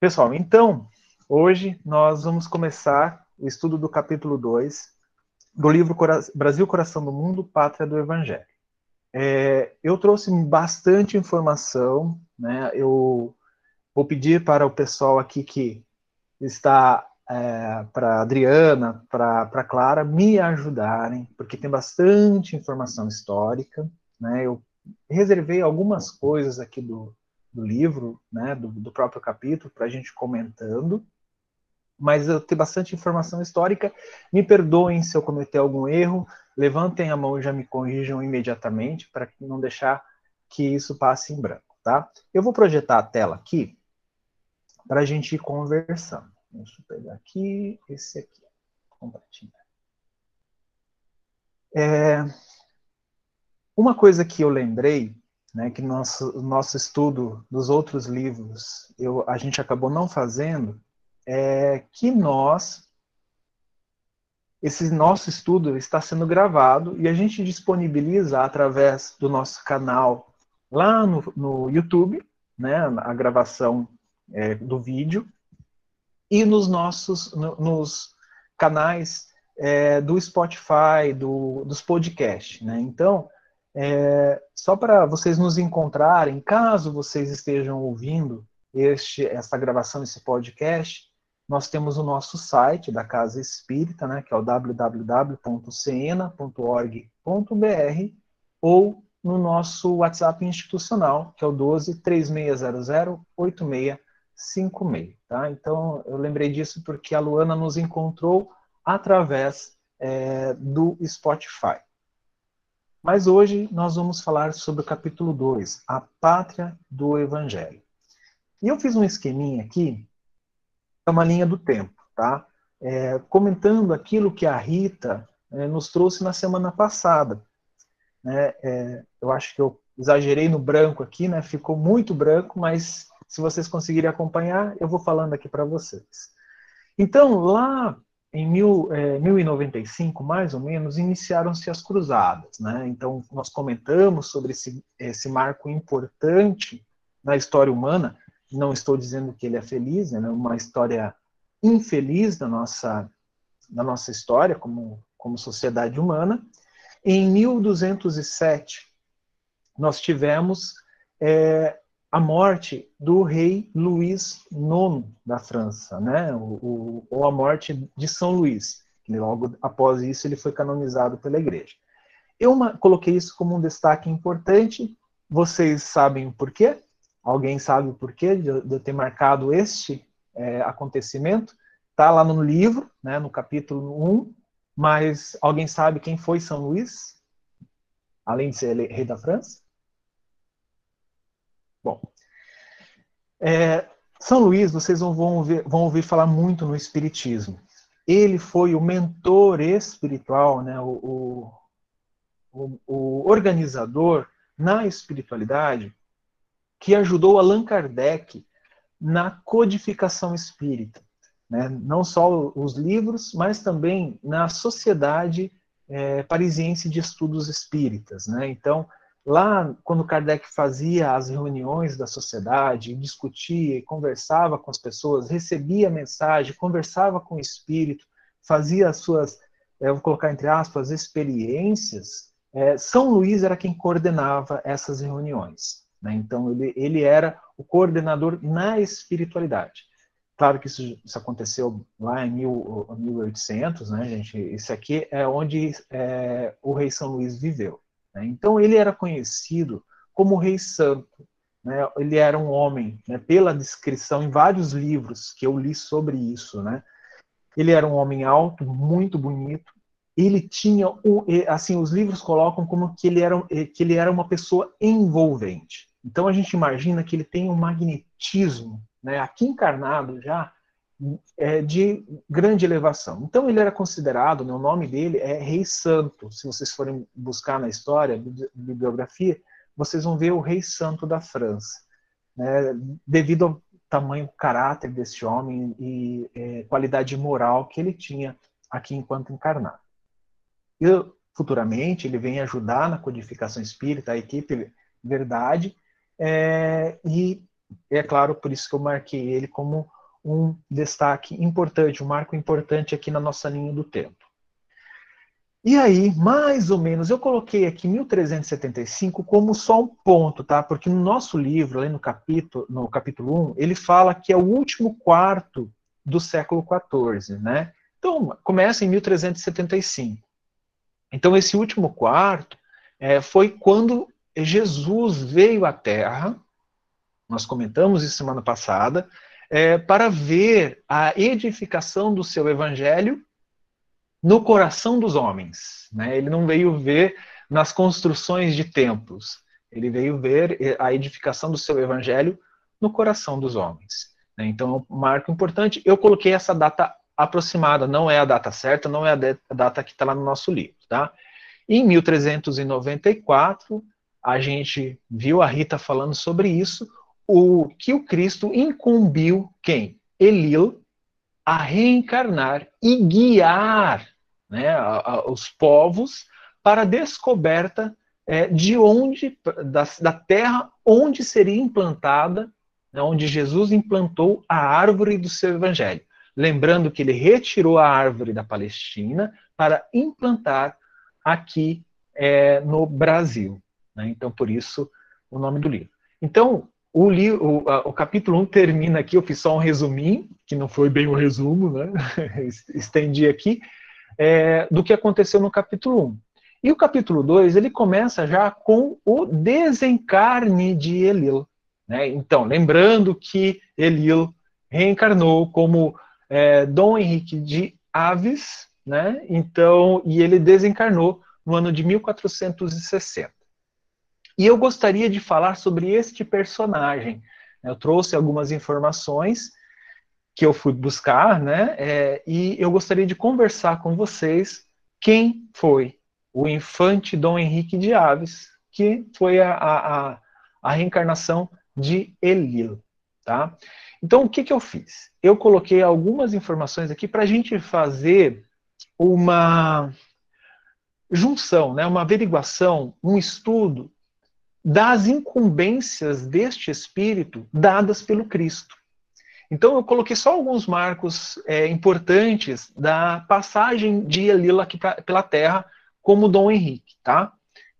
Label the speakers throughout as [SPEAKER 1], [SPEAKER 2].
[SPEAKER 1] Pessoal, então, hoje nós vamos começar o estudo do capítulo 2 do livro Brasil, Coração do Mundo, Pátria do Evangelho. É, eu trouxe bastante informação, né? Eu vou pedir para o pessoal aqui que está, é, para Adriana, para Clara, me ajudarem, porque tem bastante informação histórica, né? Eu reservei algumas coisas aqui do, do livro, né, do, do próprio capítulo, para a gente comentando. Mas eu tenho bastante informação histórica. Me perdoem se eu cometer algum erro. Levantem a mão e já me corrijam imediatamente para não deixar que isso passe em branco, tá? Eu vou projetar a tela aqui para a gente ir conversando. Deixa eu pegar aqui esse aqui, compartilhar. É, uma coisa que eu lembrei né, que nosso nosso estudo dos outros livros eu, a gente acabou não fazendo, é que nós esse nosso estudo está sendo gravado e a gente disponibiliza através do nosso canal lá no, no YouTube, né, a gravação é, do vídeo e nos nossos no, nos canais é, do Spotify, do, dos podcasts, né? Então é, só para vocês nos encontrarem, caso vocês estejam ouvindo este, essa gravação, esse podcast, nós temos o nosso site da Casa Espírita, né, que é o www.cena.org.br, ou no nosso WhatsApp institucional, que é o 12 3600 8656. Tá? Então, eu lembrei disso porque a Luana nos encontrou através é, do Spotify. Mas hoje nós vamos falar sobre o capítulo 2, a pátria do Evangelho. E eu fiz um esqueminha aqui, é uma linha do tempo, tá? É, comentando aquilo que a Rita é, nos trouxe na semana passada. Né? É, eu acho que eu exagerei no branco aqui, né? Ficou muito branco, mas se vocês conseguirem acompanhar, eu vou falando aqui para vocês. Então, lá em mil, é, 1095, mais ou menos, iniciaram-se as cruzadas. Né? Então, nós comentamos sobre esse, esse marco importante na história humana. Não estou dizendo que ele é feliz, né? é né? uma história infeliz da nossa, da nossa história como, como sociedade humana. Em 1207, nós tivemos é, a morte do rei Luís IX da França, né? O, o, ou a morte de São Luís, que logo após isso ele foi canonizado pela igreja. Eu uma, coloquei isso como um destaque importante. Vocês sabem o porquê? Alguém sabe o porquê de, eu ter marcado este é, acontecimento? Está lá no livro, né, no capítulo 1, mas alguém sabe quem foi São Luís? Além de ser rei da França? Bom, é, São Luís, vocês vão ouvir, vão ouvir falar muito no Espiritismo. Ele foi o mentor espiritual, né, o, o, o organizador na espiritualidade que ajudou Allan Kardec na codificação espírita. Né? Não só os livros, mas também na Sociedade é, Parisiense de Estudos Espíritas. Né? Então, Lá, quando Kardec fazia as reuniões da sociedade, discutia e conversava com as pessoas, recebia mensagem, conversava com o espírito, fazia as suas, eu vou colocar entre aspas, experiências, é, São Luís era quem coordenava essas reuniões. Né? Então, ele, ele era o coordenador na espiritualidade. Claro que isso, isso aconteceu lá em mil, 1800, né, gente? Isso aqui é onde é, o rei São Luís viveu. Né? Então ele era conhecido como Rei Santo. Né? Ele era um homem, né? pela descrição em vários livros que eu li sobre isso. Né? Ele era um homem alto, muito bonito. Ele tinha, assim, os livros colocam como que ele era, que ele era uma pessoa envolvente. Então a gente imagina que ele tem um magnetismo, né? aqui encarnado já, é, de grande elevação. Então ele era considerado, né, o nome dele é Rei Santo. Se vocês forem buscar na história, bibliografia, vocês vão ver o Rei Santo da França, né, devido ao tamanho, caráter desse homem e é, qualidade moral que ele tinha aqui enquanto encarnado. E futuramente ele vem ajudar na codificação espírita, a equipe Verdade, é, e é claro, por isso que eu marquei ele como um destaque importante, um marco importante aqui na nossa linha do tempo. E aí, mais ou menos, eu coloquei aqui 1375 como só um ponto, tá? Porque no nosso livro, ali no capítulo, no capítulo 1, ele fala que é o último quarto do século XIV, né? Então, começa em 1375. Então, esse último quarto é, foi quando Jesus veio à Terra, nós comentamos isso semana passada, é, para ver a edificação do seu evangelho no coração dos homens. Né? Ele não veio ver nas construções de templos, ele veio ver a edificação do seu evangelho no coração dos homens. Né? Então, é um marco importante. Eu coloquei essa data aproximada, não é a data certa, não é a data que está lá no nosso livro. Tá? Em 1394, a gente viu a Rita falando sobre isso, o que o Cristo incumbiu quem? Elil, a reencarnar e guiar né, a, a, os povos para a descoberta é, de onde, da, da, terra onde seria implantada, né, onde Jesus implantou a árvore do seu evangelho. Lembrando que ele retirou a árvore da Palestina para implantar aqui é, no Brasil. Né? Então, por isso, o nome do livro. Então, o, livro, o, o, capítulo 1 termina aqui, eu fiz só um resuminho, que não foi bem um resumo, né? estendi aqui, é, do que aconteceu no capítulo 1. E o capítulo 2, ele começa já com o desencarne de Elil. Né? Então, lembrando que Elil reencarnou como é, Dom Henrique de Aves, né? então, e ele desencarnou no ano de 1460. E eu gostaria de falar sobre este personagem. Eu trouxe algumas informações que eu fui buscar, né? É, e eu gostaria de conversar com vocês quem foi o infante Dom Henrique de Aves, que foi a, a, a reencarnação de Elil, tá? Então, o que, que eu fiz? Eu coloquei algumas informações aqui para a gente fazer uma junção, né, uma averiguação, um estudo das incumbências deste espírito dadas pelo Cristo. Então eu coloquei só alguns marcos é, importantes da passagem de Elila aqui pra, pela Terra como Dom Henrique, tá?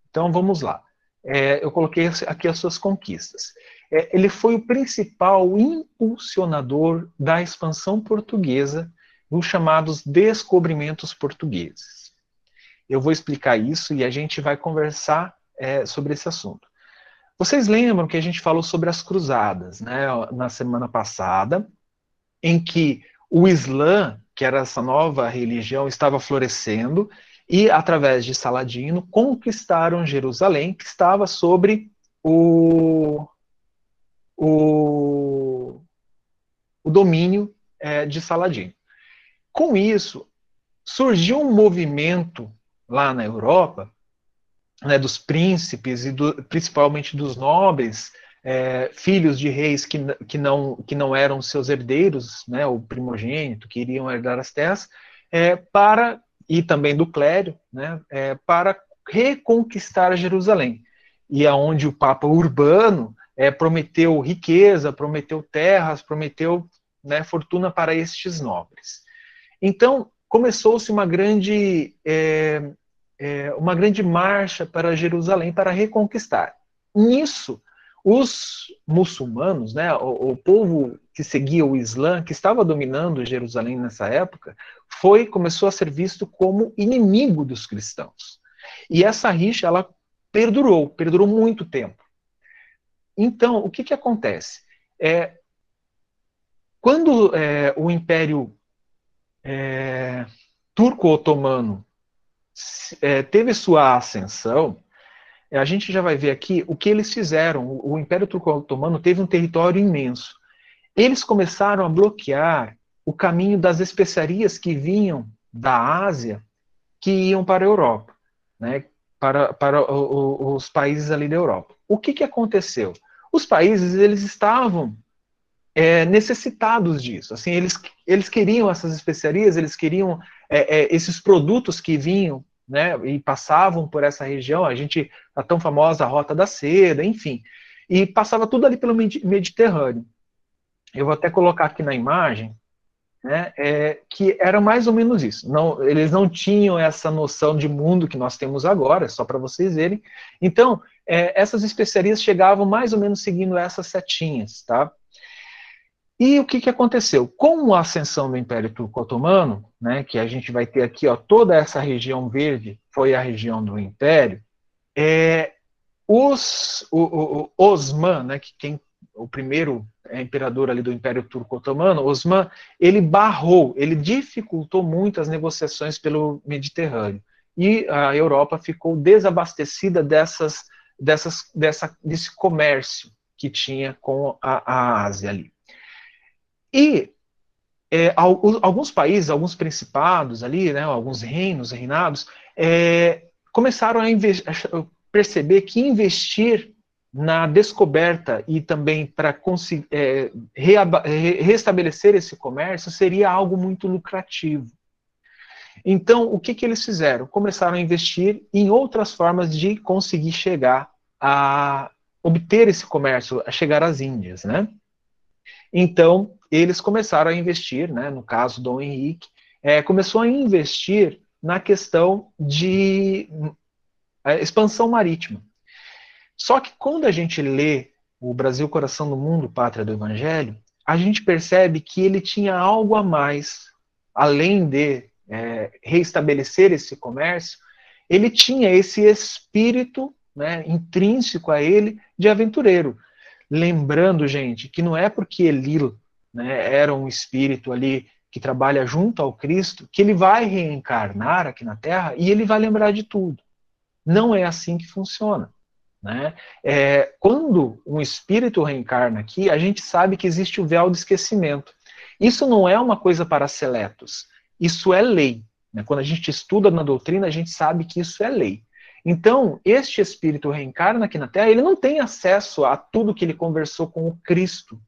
[SPEAKER 1] Então vamos lá. É, eu coloquei aqui as suas conquistas. É, ele foi o principal impulsionador da expansão portuguesa nos chamados descobrimentos portugueses. Eu vou explicar isso e a gente vai conversar é, sobre esse assunto. Vocês lembram que a gente falou sobre as cruzadas, né, na semana passada, em que o Islã, que era essa nova religião, estava florescendo e, através de Saladino, conquistaram Jerusalém, que estava sobre o, o, o domínio é, de Saladino. Com isso, surgiu um movimento lá na Europa né, dos príncipes e do, principalmente dos nobres, é, filhos de reis que, que, não, que não eram seus herdeiros, né, o primogênito, que iriam herdar as terras, é, para e também do clero, né, é, para reconquistar Jerusalém. E aonde o Papa Urbano é, prometeu riqueza, prometeu terras, prometeu né, fortuna para estes nobres. Então começou-se uma grande é, uma grande marcha para Jerusalém para reconquistar. Nisso, os muçulmanos, né, o, o, povo que seguia o Islã, que estava dominando Jerusalém nessa época, foi começou a ser visto como inimigo dos cristãos. E essa rixa ela perdurou, perdurou muito tempo. Então, o que que acontece? É, quando é, o Império é, Turco-Otomano é, teve sua ascensão, a gente já vai ver aqui o que eles fizeram. O, o Império Turco-Otomano teve um território imenso. Eles começaram a bloquear o caminho das especiarias que vinham da Ásia, que iam para a Europa, né, para, para o, o, os países ali da Europa. O que, que aconteceu? Os países eles estavam é, necessitados disso. Assim, eles, eles queriam essas especiarias, eles queriam é, é, esses produtos que vinham né, e passavam por essa região, a gente, a tão famosa Rota da Seda, enfim. e passava tudo ali pelo Mediterrâneo. Eu vou até colocar aqui na imagem, né, é, que era mais ou menos isso. Não, eles não tinham essa noção de mundo que nós temos agora, só para vocês verem. Então, é, essas especiarias chegavam mais ou menos seguindo essas setinhas, tá? E o que, que aconteceu? Com a ascensão do Império Turco-Otomano, né, que a gente vai ter aqui ó, toda essa região verde, foi a região do Império, é, os, o, o, Osman, né, que quem, o primeiro imperador ali do Império Turco-Otomano, Osman, ele barrou, ele dificultou muito as negociações pelo Mediterrâneo. E a Europa ficou desabastecida dessas, dessas, dessa, desse comércio que tinha com a, a Ásia ali. E é, alguns países, alguns principados ali, né, alguns reinos, reinados, é, começaram a, a, perceber que investir na descoberta e também para é, restabelecer esse comércio seria algo muito lucrativo. Então, o que, que eles fizeram? Começaram a investir em outras formas de conseguir chegar a obter esse comércio, a chegar às Índias, né? Então, eles começaram a investir, né, no caso Dom Henrique, é, começou a investir na questão de é, expansão marítima. Só que quando a gente lê o Brasil, Coração do Mundo, Pátria do Evangelho, a gente percebe que ele tinha algo a mais, além de é, reestabelecer esse comércio, ele tinha esse espírito né, intrínseco a ele de aventureiro. Lembrando, gente, que não é porque Elil né, era um espírito ali que trabalha junto ao Cristo, que ele vai reencarnar aqui na Terra e ele vai lembrar de tudo. Não é assim que funciona. Né? É, quando um espírito reencarna aqui, a gente sabe que existe o véu do esquecimento. Isso não é uma coisa para seletos, isso é lei. Né? Quando a gente estuda na doutrina, a gente sabe que isso é lei. Então, este espírito reencarna aqui na Terra, ele não tem acesso a tudo que ele conversou com o Cristo,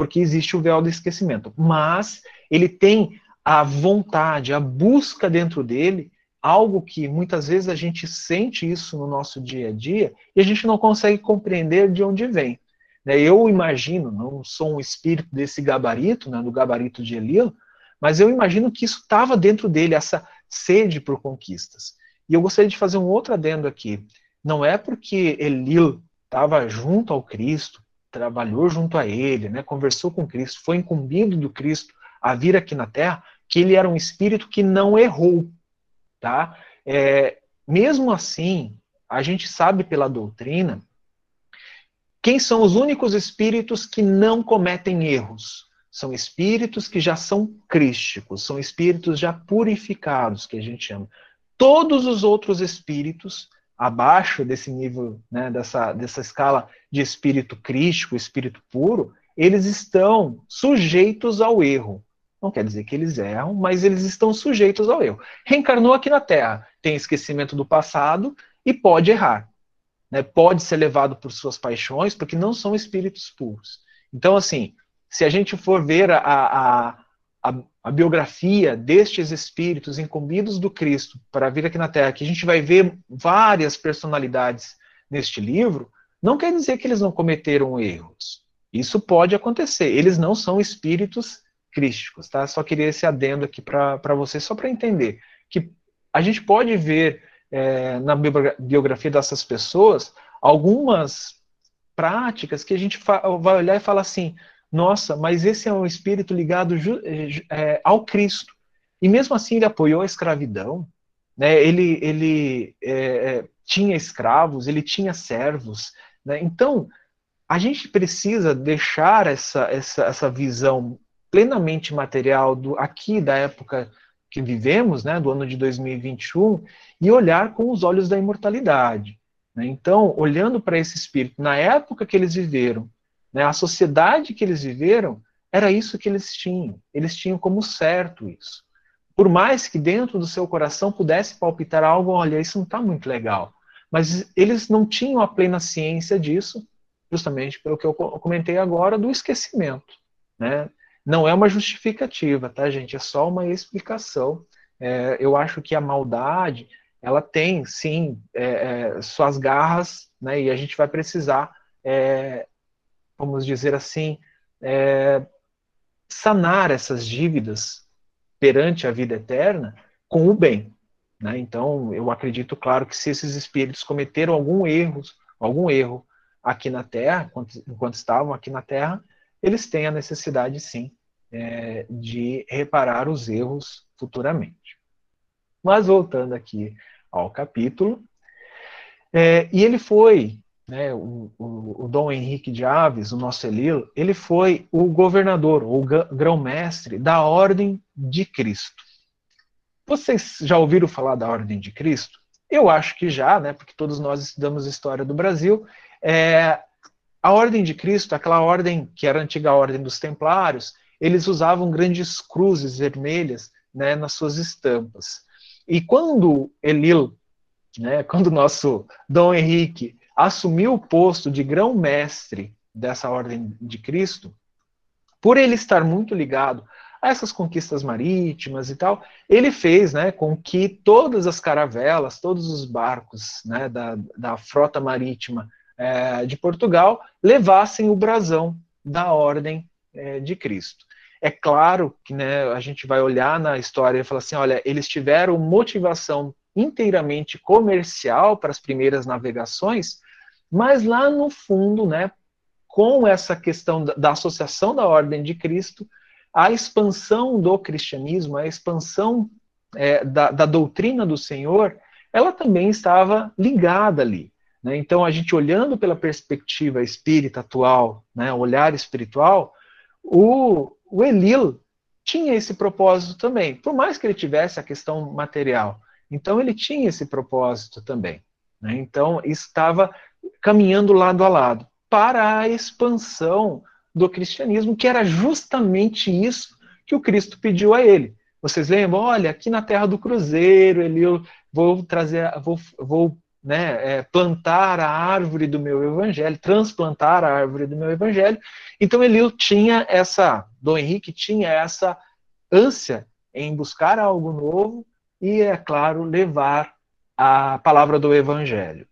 [SPEAKER 1] porque existe o véu do esquecimento. Mas ele tem a vontade, a busca dentro dele, algo que muitas vezes a gente sente isso no nosso dia a dia e a gente não consegue compreender de onde vem. Né? Eu imagino, não sou um espírito desse gabarito, né, do gabarito de Elil, mas eu imagino que isso estava dentro dele, essa sede por conquistas. E eu gostaria de fazer um outro adendo aqui. Não é porque Elil estava junto ao Cristo, trabalhou junto a ele, né, conversou com Cristo, foi incumbido do Cristo a vir aqui na Terra, que ele era um espírito que não errou, tá? É, mesmo assim, a gente sabe pela doutrina quem são os únicos espíritos que não cometem erros. São espíritos que já são crísticos, são espíritos já purificados, que a gente chama. Todos os outros espíritos abaixo desse nível, né, dessa, dessa escala de espírito crítico, espírito puro, eles estão sujeitos ao erro. Não quer dizer que eles erram, mas eles estão sujeitos ao erro. Reencarnou aqui na Terra, tem esquecimento do passado e pode errar. Né? Pode ser levado por suas paixões, porque não são espíritos puros. Então, assim, se a gente for ver a, a, a, a, biografia destes espíritos incumbidos do Cristo para vir aqui na Terra, que a gente vai ver várias personalidades neste livro, não quer dizer que eles não cometeram erros. Isso pode acontecer. Eles não são espíritos crísticos, tá? Só queria esse adendo aqui para vocês, só para entender que a gente pode ver é, na biografia dessas pessoas algumas práticas que a gente vai olhar e falar assim: nossa, mas esse é um espírito ligado é, ao Cristo. E mesmo assim ele apoiou a escravidão, né? ele, ele é, tinha escravos, ele tinha servos. Né? Então, a gente precisa deixar essa, essa, essa visão plenamente material do aqui da época que vivemos, né, do ano de 2021, e olhar com os olhos da imortalidade. Né? Então, olhando para esse espírito, na época que eles viveram, né? A sociedade que eles viveram era isso que eles tinham. Eles tinham como certo isso. Por mais que dentro do seu coração pudesse palpitar algo, olha, isso não está muito legal. Mas eles não tinham a plena ciência disso, justamente pelo que eu comentei agora, do esquecimento. Né? Não é uma justificativa, tá, gente? É só uma explicação. É, eu acho que a maldade, ela tem, sim, é, é, suas garras, né? E a gente vai precisar é, vamos dizer assim, é, sanar essas dívidas perante a vida eterna com o bem. Né? Então, eu acredito, claro, que se esses espíritos cometeram algum erro, algum erro aqui na Terra, enquanto, enquanto estavam aqui na Terra, eles têm a necessidade, sim, é, de reparar os erros futuramente. Mas voltando aqui ao capítulo, é, e ele foi, né, o, o, o, Dom Henrique de Aves, o nosso Elilo, ele foi o governador, ou grão-mestre da Ordem de Cristo. Vocês já ouviram falar da Ordem de Cristo? Eu acho que já, né, porque todos nós estudamos história do Brasil. É, a Ordem de Cristo, aquela ordem que era a antiga Ordem dos Templários, eles usavam grandes cruzes vermelhas né, nas suas estampas. E quando Elil, né, quando o nosso Dom Henrique assumiu o posto de grão-mestre dessa Ordem de Cristo, por ele estar muito ligado a essas conquistas marítimas e tal, ele fez né, com que todas as caravelas, todos os barcos né, da, da frota marítima é, de Portugal levassem o brasão da Ordem é, de Cristo. É claro que né, a gente vai olhar na história e falar assim: olha, eles tiveram motivação inteiramente comercial para as primeiras navegações, mas lá no fundo, né, com essa questão da, associação da Ordem de Cristo, a expansão do cristianismo, a expansão é, da, da doutrina do Senhor, ela também estava ligada ali. Né? Então, a gente olhando pela perspectiva espírita atual, né, olhar espiritual, o, o Elil tinha esse propósito também, por mais que ele tivesse a questão material. Então, ele tinha esse propósito também. Né? Então, estava caminhando lado a lado para a expansão do cristianismo, que era justamente isso que o Cristo pediu a ele. Vocês lembram? Olha, aqui na terra do Cruzeiro, ele, eu vou trazer, vou, vou né, é, plantar a árvore do meu evangelho, transplantar a árvore do meu evangelho. Então Elio tinha essa, Dom Henrique tinha essa ânsia em buscar algo novo e, é claro, levar a palavra do evangelho.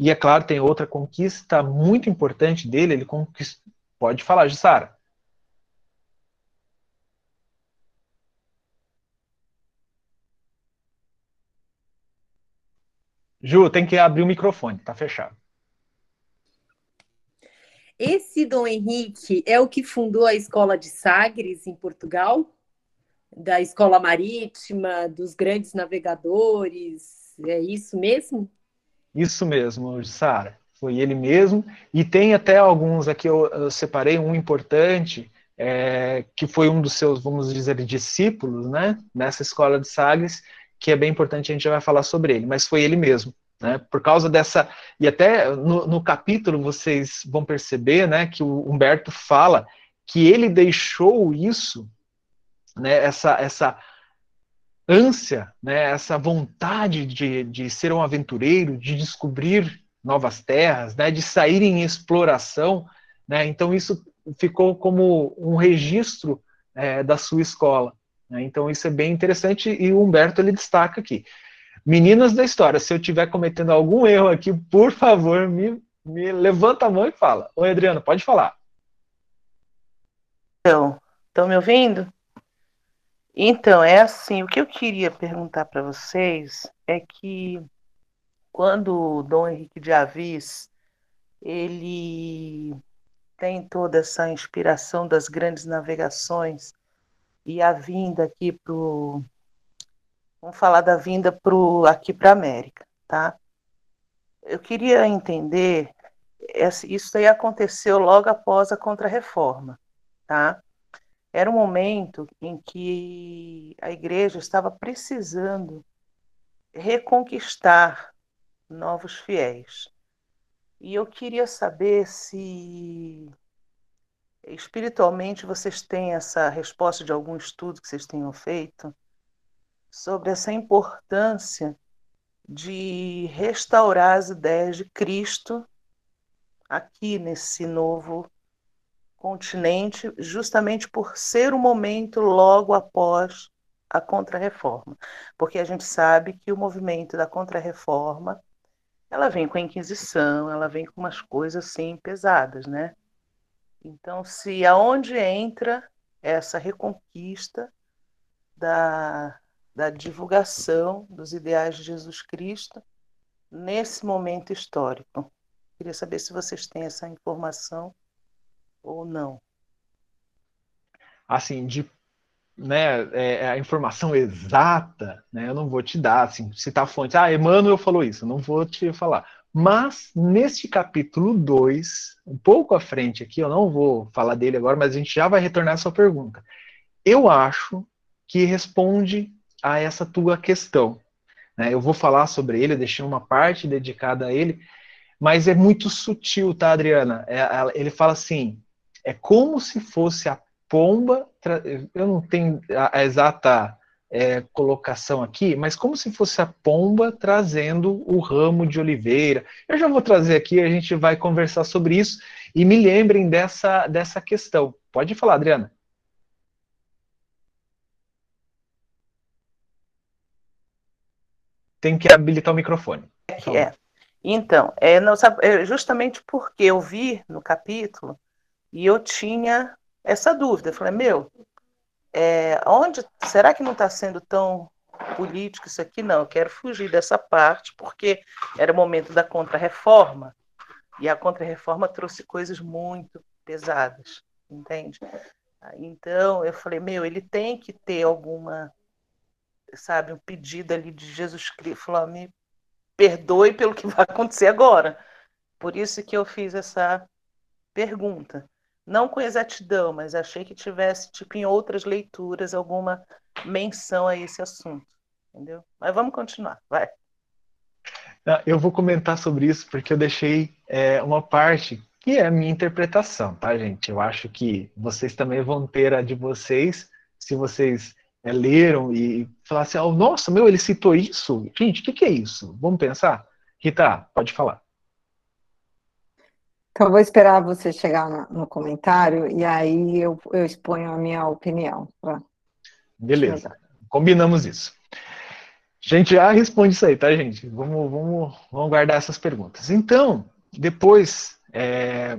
[SPEAKER 1] E é claro, tem outra conquista muito importante dele, ele conquist... pode falar, Jussara. Ju, tem que abrir o microfone, tá fechado.
[SPEAKER 2] Esse Dom Henrique é o que fundou a escola de Sagres em Portugal, da escola marítima, dos grandes navegadores, é isso mesmo?
[SPEAKER 1] Isso mesmo, Sara. Foi ele mesmo. E tem até alguns aqui, eu, eu separei um importante, é, que foi um dos seus, vamos dizer, discípulos, né, nessa escola de Sagres, que é bem importante, a gente vai falar sobre ele, mas foi ele mesmo. Né, por causa dessa. E até no, no capítulo vocês vão perceber né, que o Humberto fala que ele deixou isso, né, essa, essa ânsia, né, essa vontade de, de ser um aventureiro, de descobrir novas terras, né, de sair em exploração. Né, então, isso ficou como um registro é, da sua escola. Né? Então isso é bem interessante e o Humberto ele destaca aqui. Meninas da história, se eu estiver cometendo algum erro aqui, por favor, me, me levanta a mão e fala. Oi, Adriana, pode falar.
[SPEAKER 3] Então, estão me ouvindo? Então, é assim, o que eu queria perguntar para vocês é que quando o Dom Henrique de Avis, ele tem toda essa inspiração das grandes navegações e a vinda aqui para Vamos falar da vinda pro, aqui para América, tá? Eu queria entender, isso aí aconteceu logo após a Contra-Reforma, tá? Era um momento em que a igreja estava precisando reconquistar novos fiéis. E eu queria saber se espiritualmente vocês têm essa resposta de algum estudo que vocês tenham feito sobre essa importância de restaurar as ideias de Cristo aqui nesse novo continente, justamente por ser o momento logo após a Contra-Reforma. Porque a gente sabe que o movimento da Contra-Reforma ela vem com a Inquisição, ela vem com umas coisas assim pesadas, né? Então, se aonde entra essa reconquista da, da divulgação dos ideais de Jesus Cristo nesse momento histórico. Queria saber se vocês têm essa informação ou não.
[SPEAKER 1] Assim, de né, é, é, a informação exata, né, eu não vou te dar, assim, citar fonte. Ah, Emmanuel falou isso, não vou te falar. Mas, neste capítulo 2, um pouco à frente aqui, eu não vou falar dele agora, mas a gente já vai retornar à sua pergunta. Eu acho que responde a essa tua questão. Né? Eu vou falar sobre ele, eu deixei uma parte dedicada a ele, mas é muito sutil, tá, Adriana? É, ele fala assim: é como se fosse a pomba, eu não tenho a, exata é, colocação aqui, mas como se fosse a pomba trazendo o ramo de oliveira. Eu já vou trazer aqui, a gente vai conversar sobre isso e me lembrem dessa, dessa questão. Pode falar, Adriana. Tem que habilitar o microfone.
[SPEAKER 3] É. Então, é, não, sabe, é justamente porque eu vi no capítulo e eu tinha essa dúvida. Falei, meu, é, onde será que não está sendo tão político isso aqui? Não, eu quero fugir dessa parte, porque era o momento da contrarreforma, e a contrarreforma trouxe coisas muito pesadas, entende? Então, eu falei, meu, ele tem que ter alguma, sabe, um pedido ali de Jesus Cristo, falou, me perdoe pelo que vai acontecer agora. Por isso que eu fiz essa pergunta não com exatidão, mas achei que tivesse, tipo, em outras leituras, alguma menção a esse assunto. Entendeu? Mas vamos continuar, vai.
[SPEAKER 1] Ah, eu vou comentar sobre isso porque eu deixei é, uma parte que é a minha interpretação, tá, gente? Eu acho que vocês também vão ter a de vocês, se vocês é, leram e falaram assim, oh, nossa, meu, ele citou isso? Gente, o que, que é isso? Vamos pensar? Rita, pode falar.
[SPEAKER 4] Então, vou esperar você chegar no comentário e aí eu, eu exponho a minha opinião. Pra...
[SPEAKER 1] Beleza, combinamos isso. Gente já responde isso aí, tá, gente? Vamos, vamos, vamos guardar essas perguntas. Então, depois é,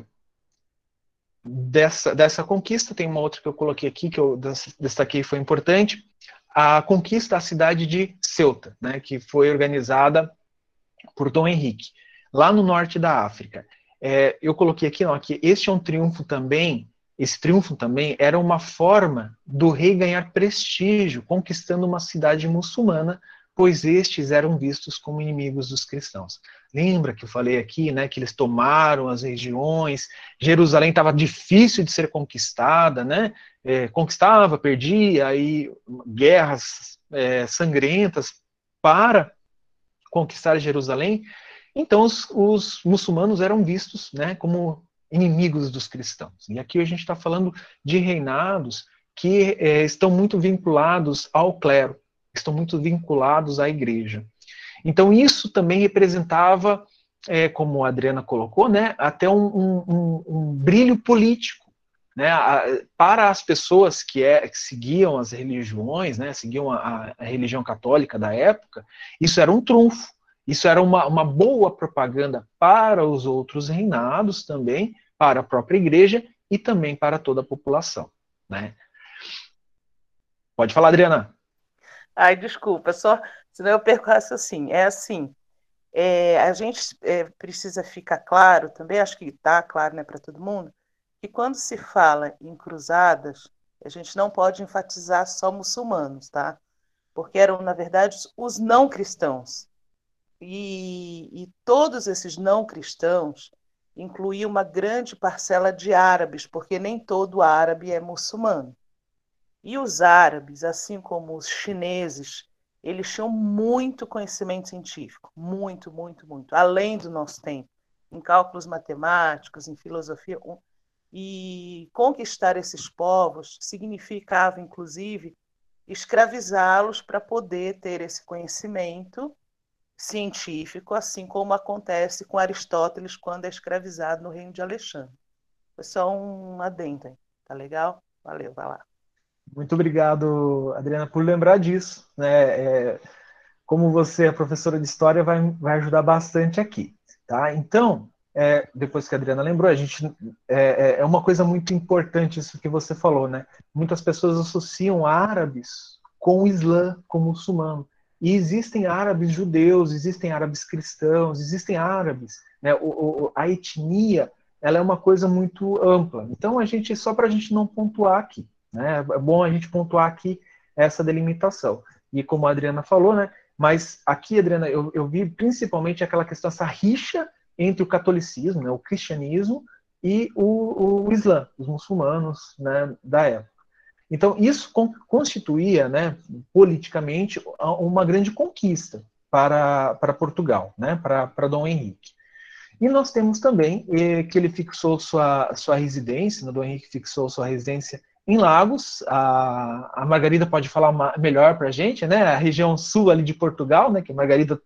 [SPEAKER 1] dessa, dessa conquista, tem uma outra que eu coloquei aqui, que eu destaquei foi importante, a conquista da cidade de Ceuta, né, que foi organizada por Dom Henrique, lá no norte da África é, eu coloquei aqui ó, que este é um triunfo também, esse triunfo também era uma forma do rei ganhar prestígio, conquistando uma cidade muçulmana, pois estes eram vistos como inimigos dos cristãos. Lembra que eu falei aqui, né, que eles tomaram as regiões, Jerusalém estava difícil de ser conquistada, né, é, conquistava, perdia, aí guerras é, sangrentas para conquistar Jerusalém, então, os, os muçulmanos eram vistos né, como inimigos dos cristãos. E aqui a gente está falando de reinados que é, estão muito vinculados ao clero, estão muito vinculados à igreja. Então, isso também representava, é, como a Adriana colocou, né, até um, um, um brilho político. Né, para as pessoas que, é, que seguiam as religiões, né, seguiam a, a religião católica da época, isso era um trunfo. Isso era uma, uma boa propaganda para os outros reinados também, para a própria igreja e também para toda a população. Né? Pode falar, Adriana.
[SPEAKER 3] Ai, desculpa, só senão eu perco raciocínio. É assim, é, a gente é, precisa ficar claro também, acho que está claro né, para todo mundo, que quando se fala em cruzadas, a gente não pode enfatizar só muçulmanos, tá? Porque eram, na verdade, os não cristãos e, e todos esses não cristãos incluíam uma grande parcela de árabes, porque nem todo árabe é muçulmano. E os árabes, assim como os chineses, eles tinham muito conhecimento científico, muito, muito, muito, além do nosso tempo, em cálculos matemáticos, em filosofia. E conquistar esses povos significava, inclusive, escravizá-los para poder ter esse conhecimento científico, assim como acontece com Aristóteles quando é escravizado no reino de Alexandre. Foi só um adendo, tá legal? Valeu, vai lá.
[SPEAKER 1] Muito obrigado, Adriana, por lembrar disso. Né? É, como você é professora de história, vai, vai ajudar bastante aqui. Tá? Então, é, depois que a Adriana lembrou, a gente é, é, é uma coisa muito importante isso que você falou, né? Muitas pessoas associam árabes com o Islã, com o muçulmano. E existem árabes judeus, existem árabes cristãos, existem árabes. Né? O, o, a etnia ela é uma coisa muito ampla. Então, a gente só para a gente não pontuar aqui. Né? É bom a gente pontuar aqui essa delimitação. E como a Adriana falou, né? mas aqui, Adriana, eu, eu vi principalmente aquela questão, essa rixa entre o catolicismo, né, o cristianismo, e o, o Islã, os muçulmanos né, da época. Então, isso constituía, né, politicamente, uma grande conquista para, para Portugal, né, para, para Dom Henrique. E nós temos também eh, que ele fixou sua, sua residência, né, Dom Henrique fixou sua residência em Lagos. A, a Margarida pode falar melhor para a gente, né, a região sul ali de Portugal, né, que Margarida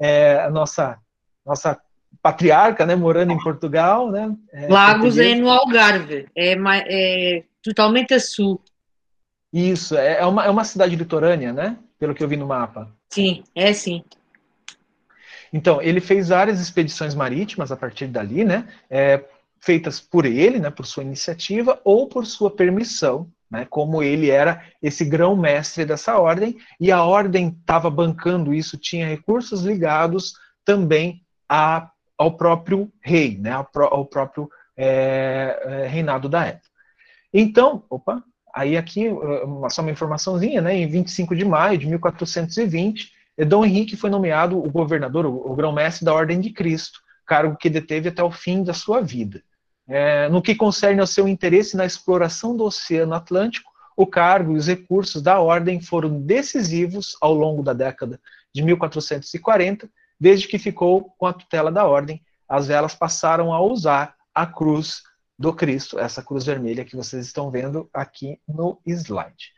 [SPEAKER 1] é a nossa, nossa patriarca, né, morando em Portugal, né.
[SPEAKER 5] É, Lagos é no Algarve, é, é totalmente a sul.
[SPEAKER 1] Isso, é, é uma, é uma cidade litorânea, né? Pelo que eu vi no mapa.
[SPEAKER 5] Sim, é sim.
[SPEAKER 1] Então, ele fez várias expedições marítimas a partir dali, né? É, feitas por ele, né, por sua iniciativa ou por sua permissão, né, como ele era esse grão-mestre dessa ordem, e a ordem estava bancando isso, tinha recursos ligados também a, ao próprio rei, né, ao, próprio é, é reinado da época. Então, opa, aí aqui só uma informaçãozinha, né, em 25 de maio de 1420, Dom Henrique foi nomeado o governador, o, o grão-mestre da Ordem de Cristo, cargo que deteve até o fim da sua vida. É, no que concerne ao seu interesse na exploração do Oceano Atlântico, o cargo e os recursos da Ordem foram decisivos ao longo da década de 1440, desde que ficou com a tutela da Ordem, as velas passaram a usar a cruz do Cristo, essa cruz vermelha que vocês estão vendo aqui no slide.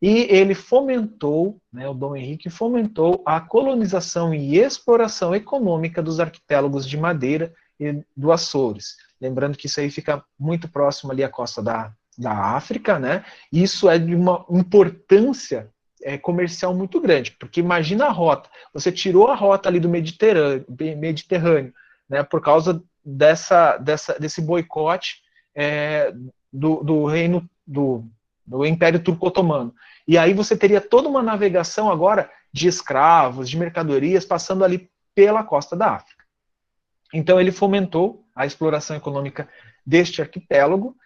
[SPEAKER 1] E ele fomentou, né, o Dom Henrique fomentou a colonização e exploração econômica dos arquipélagos de Madeira e do Açores. Lembrando que isso aí fica muito próximo ali à costa da, da África, né? Isso é de uma importância é, comercial muito grande, porque imagina a rota. Você tirou a rota ali do Mediterrâneo, Mediterrâneo né, por causa dessa, dessa, desse boicote é, do, do, reino do, do Império Turco-Otomano. E aí você teria toda uma navegação agora de escravos, de mercadorias passando ali pela costa da África. Então ele fomentou a exploração econômica deste arquipélago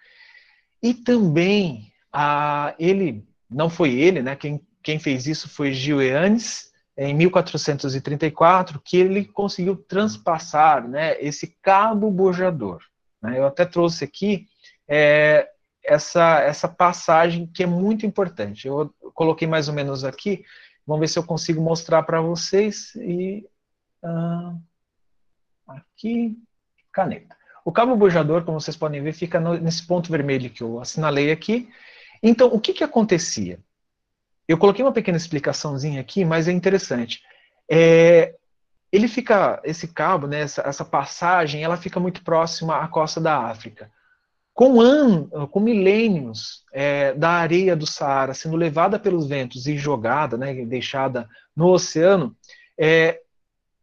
[SPEAKER 1] e também a, ele não foi ele, né? Quem, quem fez isso foi Gil Eanes, em 1434 que ele conseguiu transpassar né, esse cabo bojador. Né? Eu até trouxe aqui é, essa, essa passagem que é muito importante. Eu coloquei mais ou menos aqui, vamos ver se eu consigo mostrar para vocês. E uh, aqui, caneta. O cabo bojador, como vocês podem ver, fica no, nesse ponto vermelho que eu assinalei aqui. Então, o que, que acontecia? Eu coloquei uma pequena explicaçãozinha aqui, mas é interessante. É, ele fica, esse cabo, né, essa, essa, passagem, ela fica muito próxima à costa da África. Com, an, com milênios é, da areia do Saara sendo levada pelos ventos e jogada, né, deixada no oceano, é,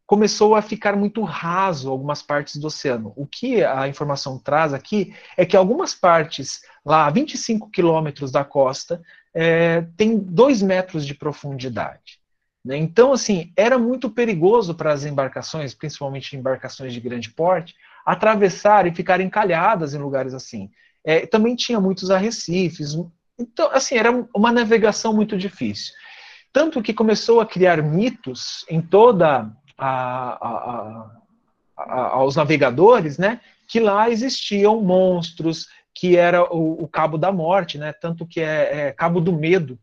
[SPEAKER 1] começou a ficar muito raso algumas partes do oceano. O que a informação traz aqui é que algumas partes, lá a 25 quilômetros da costa, é, tem dois metros de profundidade. Né? Então, assim, era muito perigoso para as embarcações, principalmente embarcações de grande porte, atravessar e ficar encalhadas em lugares assim. É, também tinha muitos arrecifes. Então, assim, era uma navegação muito difícil. Tanto que começou a criar mitos em toda a, a, a, aos navegadores, né, que lá existiam monstros, que era o, o Cabo da Morte, né? tanto que é, é, Cabo do Medo,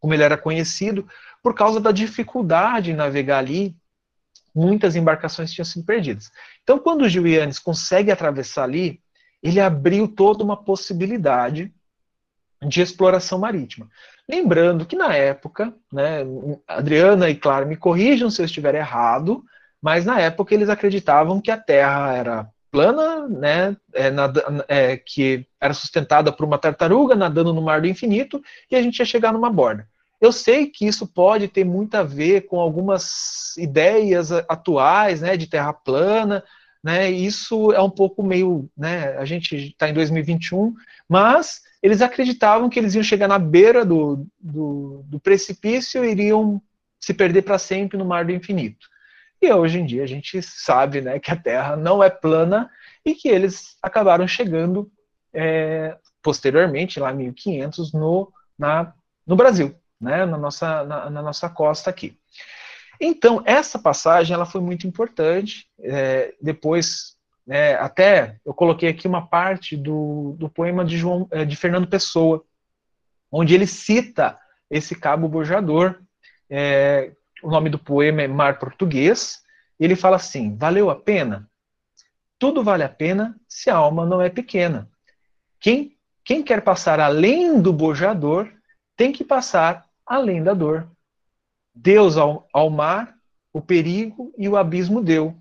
[SPEAKER 1] como ele era conhecido, por causa da dificuldade em navegar ali, muitas embarcações tinham sido perdidas. Então, quando o Julianes consegue atravessar ali, ele abriu toda uma possibilidade de exploração marítima. Lembrando que na época, né, Adriana e Clara me corrijam se eu estiver errado, mas na época eles acreditavam que a Terra era plana, né, é, nada, é, que era sustentada por uma tartaruga nadando no mar do infinito, e a gente ia chegar numa borda. Eu sei que isso pode ter muito a ver com algumas ideias atuais, né, de terra plana, né, isso é um pouco meio, né, a gente está em 2021, mas eles acreditavam que eles iam chegar na beira do, do, do precipício e iriam se perder para sempre no mar do infinito. E hoje em dia a gente sabe né, que a Terra não é plana e que eles acabaram chegando é, posteriormente, lá em 1500, no, na, no Brasil, né, na, nossa, na, na nossa costa aqui. Então, essa passagem ela foi muito importante. É, depois, né, até eu coloquei aqui uma parte do, do poema de, João, é, de Fernando Pessoa, onde ele cita esse cabo bojador. É, o nome do poema é Mar Português. E ele fala assim: Valeu a pena? Tudo vale a pena se a alma não é pequena. Quem, quem quer passar além do bojador tem que passar além da dor. Deus ao, ao mar o perigo e o abismo deu,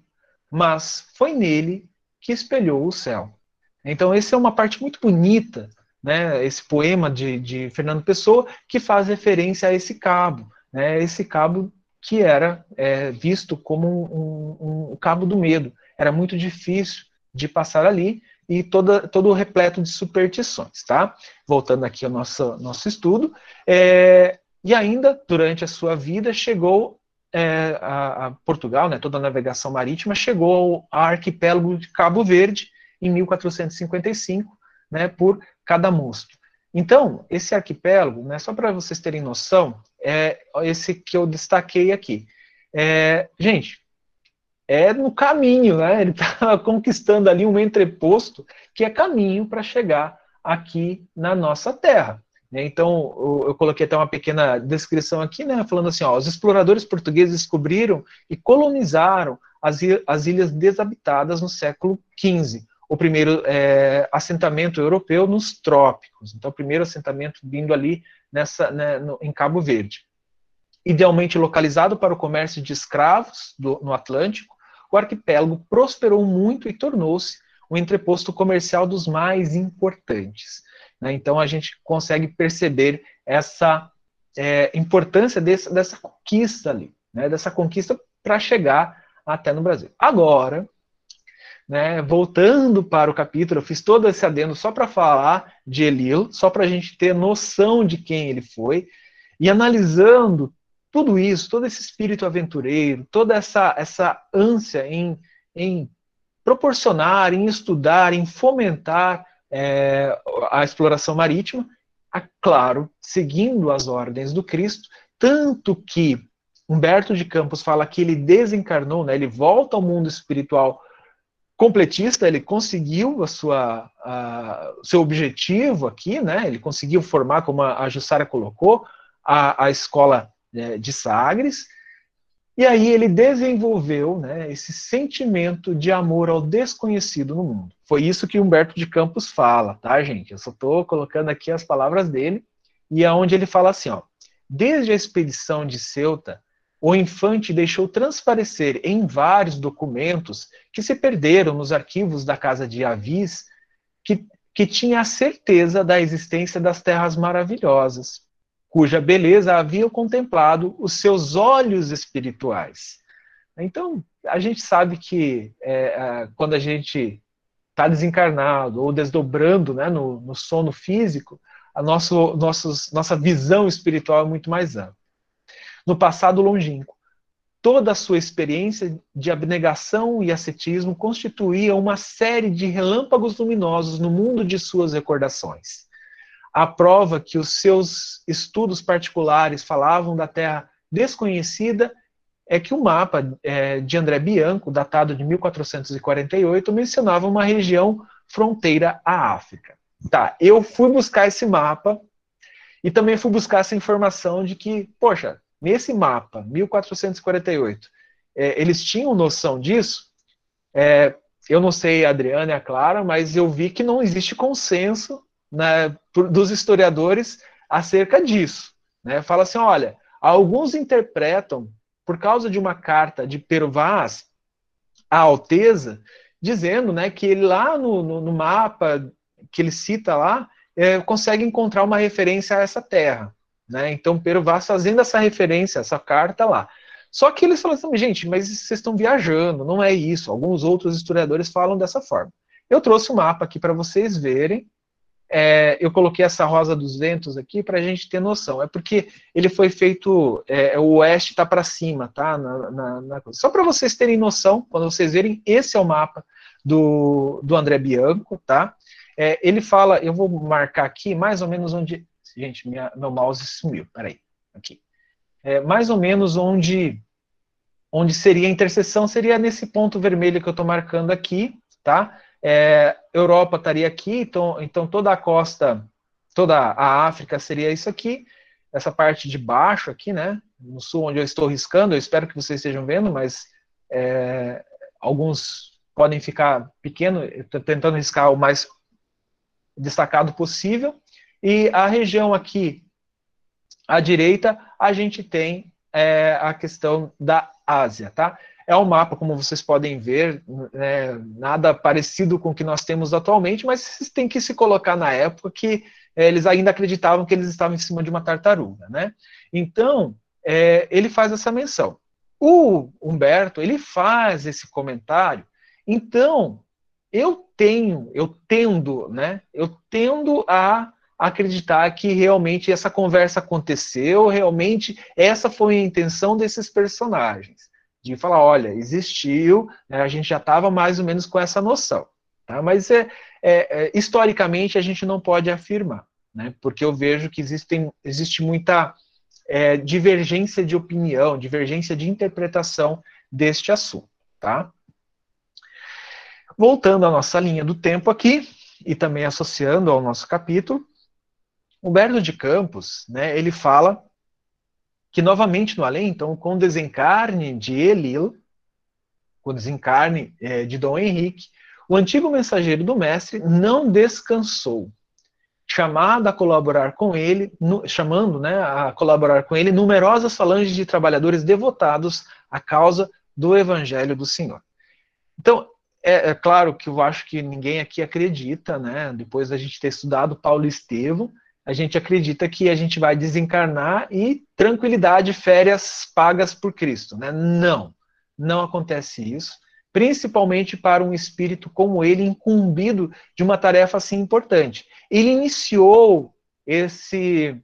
[SPEAKER 1] mas foi nele que espelhou o céu. Então, essa é uma parte muito bonita, né, esse poema de, de Fernando Pessoa, que faz referência a esse cabo, né, esse cabo que era é, visto como um, um, um, cabo do medo. Era muito difícil de passar ali e toda, todo repleto de superstições. Tá? Voltando aqui ao nosso, nosso estudo, é, e ainda, durante a sua vida, chegou é, a, a, Portugal, né, toda a navegação marítima, chegou ao, arquipélago de Cabo Verde em 1455, né, por cada monstro. Então, esse arquipélago, né, só para vocês terem noção, é esse que eu destaquei aqui. É, gente, é no caminho, né? Ele está conquistando ali um entreposto que é caminho para chegar aqui na nossa terra. Né? Então, eu coloquei até uma pequena descrição aqui, né, falando assim: ó, os exploradores portugueses descobriram e colonizaram as, as ilhas desabitadas no século XV. O primeiro é, assentamento europeu nos trópicos. Então, o primeiro assentamento vindo ali nessa, né, no, em Cabo Verde. Idealmente localizado para o comércio de escravos do, no Atlântico, o arquipélago prosperou muito e tornou-se um entreposto comercial dos mais importantes. Né? Então a gente consegue perceber essa é, importância desse, dessa conquista ali, né? dessa conquista para chegar até no Brasil. Agora, né, voltando para o capítulo, eu fiz todo esse adendo só para falar de Elil, só para a gente ter noção de quem ele foi, e analisando tudo isso, todo esse espírito aventureiro, toda essa, essa ânsia em, em proporcionar, em estudar, em fomentar é, a exploração marítima, a, claro, seguindo as ordens do Cristo, tanto que Humberto de Campos fala que ele desencarnou, né, ele volta ao mundo espiritual completista, ele conseguiu a sua, a, seu objetivo aqui, né, ele conseguiu formar, como a, Jussara colocou, a, a escola é, de Sagres, e aí ele desenvolveu né, esse sentimento de amor ao desconhecido no mundo. Foi isso que Humberto de Campos fala, tá, gente? Eu só estou colocando aqui as palavras dele, e é onde ele fala assim, ó. Desde a expedição de Ceuta, o infante deixou transparecer em vários documentos que se perderam nos arquivos da casa de Avis que, que tinha a certeza da existência das terras maravilhosas, cuja beleza haviam contemplado os seus olhos espirituais. Então, a gente sabe que é, quando a gente está desencarnado ou desdobrando né, no, no sono físico, a nosso, nossos, nossa visão espiritual é muito mais ampla. No passado longínquo, toda a sua experiência de abnegação e ascetismo constituía uma série de relâmpagos luminosos no mundo de suas recordações a prova que os seus estudos particulares falavam da Terra desconhecida é que o mapa é, de André Bianco, datado de 1448, mencionava uma região fronteira à África. Tá, eu fui buscar esse mapa e também fui buscar essa informação de que, poxa, nesse mapa, 1448, é, eles tinham noção disso? É, eu não sei, a Adriana e a Clara, mas eu vi que não existe consenso né, dos historiadores acerca disso. Né? Fala assim: olha, alguns interpretam, por causa de uma carta de Pero Vaz à Alteza, dizendo né, que ele lá no, no, no mapa que ele cita lá, é, consegue encontrar uma referência a essa terra. Né? Então, Pero Vaz fazendo essa referência, essa carta lá. Só que eles falam assim, gente, mas vocês estão viajando, não é isso. Alguns outros historiadores falam dessa forma. Eu trouxe um mapa aqui para vocês verem. É, eu coloquei essa rosa dos ventos aqui para a gente ter noção. É porque ele foi feito, é, o oeste está para cima, tá? Na, na, na... Só para vocês terem noção, quando vocês verem, esse é o mapa do, do André Bianco, tá? É, ele fala, eu vou marcar aqui mais ou menos onde. Gente, minha, meu mouse sumiu, peraí. Aqui. É, mais ou menos onde, onde seria a interseção, seria nesse ponto vermelho que eu estou marcando aqui, tá? É, Europa estaria aqui, então, então toda a costa, toda a África seria isso aqui, essa parte de baixo aqui, né? No sul, onde eu estou riscando, eu espero que vocês estejam vendo, mas é, alguns podem ficar pequenos, estou tentando riscar o mais destacado possível. E a região aqui à direita, a gente tem é, a questão da Ásia, tá? É um mapa, como vocês podem ver, né, nada parecido com o que nós temos atualmente, mas vocês têm que se colocar na época que é, eles ainda acreditavam que eles estavam em cima de uma tartaruga, né? Então, é, ele faz essa menção. O Humberto, ele faz esse comentário, então, eu tenho, eu tendo, né? Eu tendo a acreditar que realmente essa conversa aconteceu, realmente essa foi a intenção desses personagens. De falar, olha, existiu, né, a gente já estava mais ou menos com essa noção. Tá? Mas é, é, é, historicamente a gente não pode afirmar, né, porque eu vejo que existem, existe muita é, divergência de opinião, divergência de interpretação deste assunto. Tá? Voltando à nossa linha do tempo aqui, e também associando ao nosso capítulo, Humberto de Campos, né, ele fala que novamente no além, então, com o desencarne de Elil, com o desencarne é, de Dom Henrique, o antigo mensageiro do mestre não descansou, chamado a colaborar com ele, no, chamando né, a colaborar com ele numerosas falanges de trabalhadores devotados à causa do Evangelho do Senhor. Então, é, é, claro que eu acho que ninguém aqui acredita, né, depois da gente ter estudado Paulo e Estevão, a gente acredita que a gente vai desencarnar e tranquilidade, férias pagas por Cristo. Né? Não, não acontece isso, principalmente para um espírito como ele, incumbido de uma tarefa assim importante. Ele iniciou esse,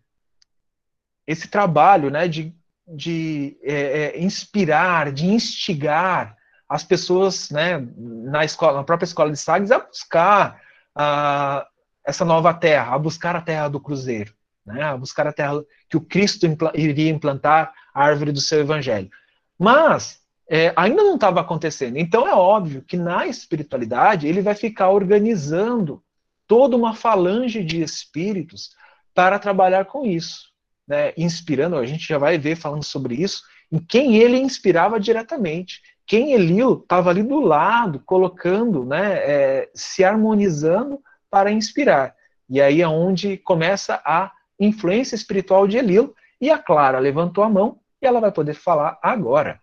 [SPEAKER 1] esse trabalho né, de, de é, é, inspirar, de instigar as pessoas né, na, escola, na própria escola de Sagres a buscar a, essa nova terra, a buscar a terra do cruzeiro, né? a buscar a terra que o Cristo iria implantar, a árvore do seu evangelho. Mas é, ainda não estava acontecendo. Então é óbvio que na espiritualidade ele vai ficar organizando toda uma falange de espíritos para trabalhar com isso, né? inspirando. A gente já vai ver falando sobre isso em quem ele inspirava diretamente. Quem Elil estava ali do lado, colocando, né, é, se harmonizando para inspirar. E aí é onde começa a influência espiritual de Elilo. E a Clara levantou a mão e ela vai poder falar agora.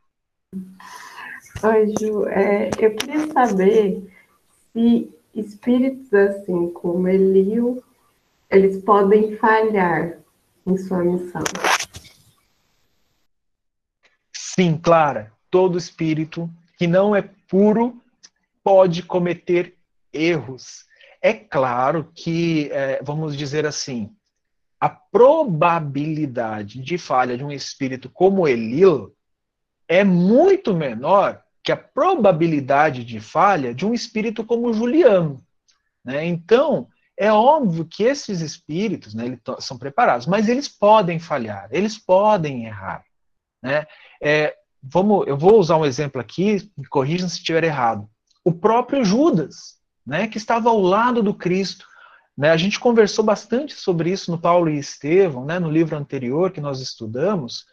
[SPEAKER 6] Oi, Ju. É, eu queria saber se espíritos assim como Elio, eles podem falhar em sua missão.
[SPEAKER 1] Sim, Clara. Todo espírito que não é puro pode cometer erros. É claro que, é, vamos dizer assim, a probabilidade de falha de um espírito como Elil é muito menor que a probabilidade de falha de um espírito como Juliano. Né? Então, é óbvio que esses espíritos né, eles são preparados, mas eles podem falhar, eles podem errar. Né? É, vamos, eu vou usar um exemplo aqui, me corrijam se estiver errado. O próprio Judas né, que estava ao lado do Cristo. Né? A gente conversou bastante sobre isso no Paulo e Estevão, né, no livro anterior que nós estudamos,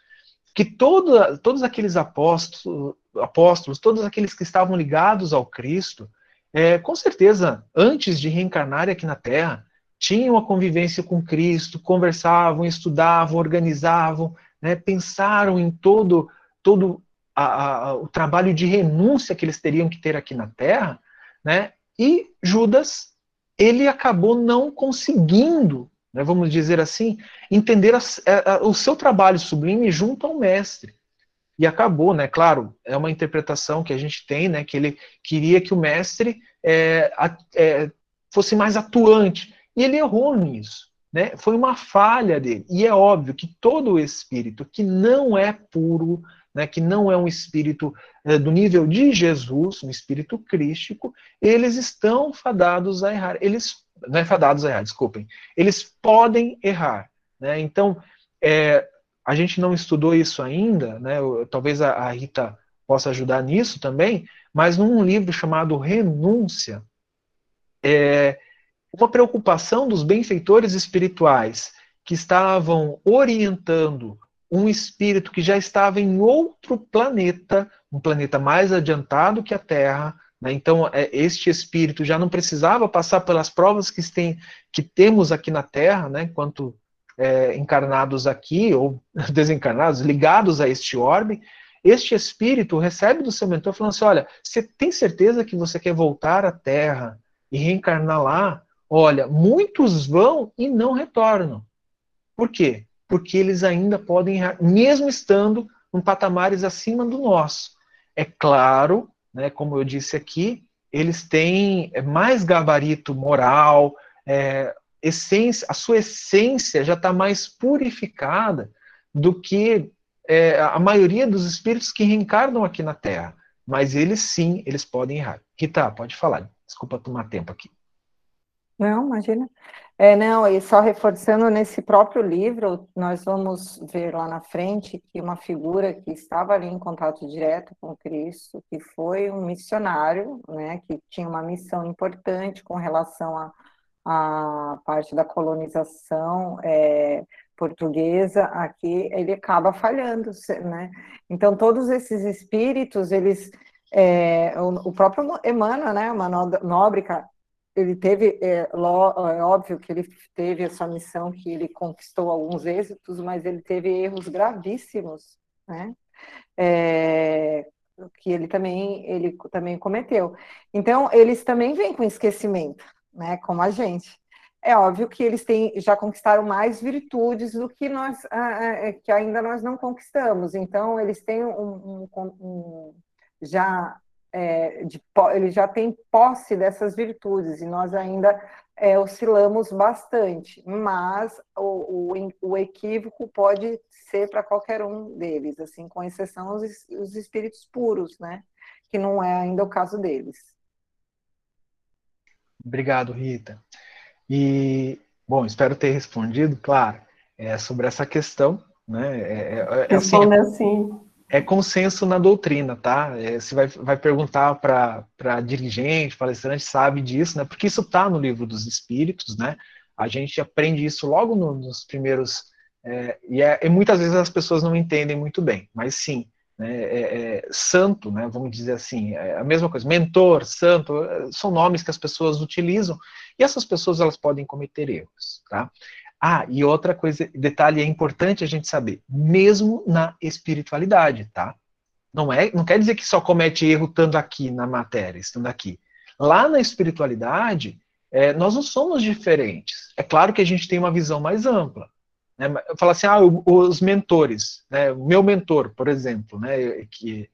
[SPEAKER 1] que todo, todos aqueles apóstolos, apóstolos, todos aqueles que estavam ligados ao Cristo, é, com certeza, antes de reencarnar aqui na Terra, tinham a convivência com Cristo, conversavam, estudavam, organizavam, né, pensaram em todo, todo a, a, o trabalho de renúncia que eles teriam que ter aqui na Terra, né, e Judas, ele acabou não conseguindo né, vamos dizer assim, entender a, a, o seu trabalho sublime junto ao mestre. E acabou, né? Claro, é uma interpretação que a gente tem, né? Que ele queria que o mestre é, é, fosse mais atuante. E ele errou nisso. Né? Foi uma falha dele. E é óbvio que todo espírito que não é puro, né, que não é um espírito é, do nível de Jesus, um espírito crístico, eles estão fadados a errar. Eles não é fadados a errar, desculpem. Eles podem errar. Né? Então, é, a gente não estudou isso ainda, né? talvez a, a Rita possa ajudar nisso também, mas num livro chamado Renúncia, é, uma preocupação dos benfeitores espirituais que estavam orientando um espírito que já estava em outro planeta, um planeta mais adiantado que a Terra. Né? Então, é, este espírito já não precisava passar pelas provas que, tem, que temos aqui na Terra, né? enquanto é, encarnados aqui, ou desencarnados, ligados a este orbe. Este espírito recebe do seu mentor falando assim: olha, você tem certeza que você quer voltar à Terra e reencarnar lá? Olha, muitos vão e não retornam. Por quê? Porque eles ainda podem, mesmo estando em patamares acima do nosso. É claro, né, como eu disse aqui, eles têm mais gabarito moral, é, essência, a sua essência já está mais purificada do que é, a maioria dos espíritos que reencarnam aqui na Terra. Mas eles sim, eles podem errar. Rita, pode falar. Desculpa tomar tempo aqui.
[SPEAKER 4] Não, imagina. É, não, e só reforçando nesse próprio livro, nós vamos ver lá na frente que uma figura que estava ali em contato direto com Cristo, que foi um missionário, né, que tinha uma missão importante com relação à a, a, parte da colonização é, portuguesa aqui, ele acaba falhando, né? Então, todos esses espíritos, eles... É, o, o próprio Emmanuel, né, uma Nóbrega, ele teve, é, é, óbvio que ele teve essa missão que ele conquistou alguns êxitos, mas ele teve erros gravíssimos, né? É, que ele também ele também cometeu. Então eles também vêm com esquecimento, né? Como a gente. É óbvio que eles têm, já conquistaram mais virtudes do que nós é, que ainda nós não conquistamos. Então eles têm um, um, um já é, de, ele já tem posse dessas virtudes e nós ainda é, oscilamos bastante, mas o, o, o equívoco pode ser para qualquer um deles, assim, com exceção os, os espíritos puros, né? Que não é ainda o caso deles.
[SPEAKER 1] Obrigado, Rita. E, bom, espero ter respondido, claro, é, sobre essa questão, né? É,
[SPEAKER 6] é, é assim, Responda assim
[SPEAKER 1] é consenso na doutrina, tá? É, você vai, vai perguntar para dirigente, palestrante, sabe disso, né? Porque isso está no livro dos Espíritos, né? A gente aprende isso logo no, nos primeiros. É, e, é, e, muitas vezes as pessoas não entendem muito bem, mas sim, né, é, é, santo, né, vamos dizer assim, é a mesma coisa, mentor, santo, são nomes que as pessoas utilizam e essas pessoas elas podem cometer erros, tá? Ah, e outra coisa, detalhe é importante a gente saber, mesmo na espiritualidade, tá? Não é, não quer dizer que só comete erro estando aqui na matéria, estando aqui. Lá na espiritualidade, é, nós não somos diferentes. É claro que a gente tem uma visão mais ampla. Né? Fala assim, ah, os mentores, né? meu mentor, por exemplo, né? que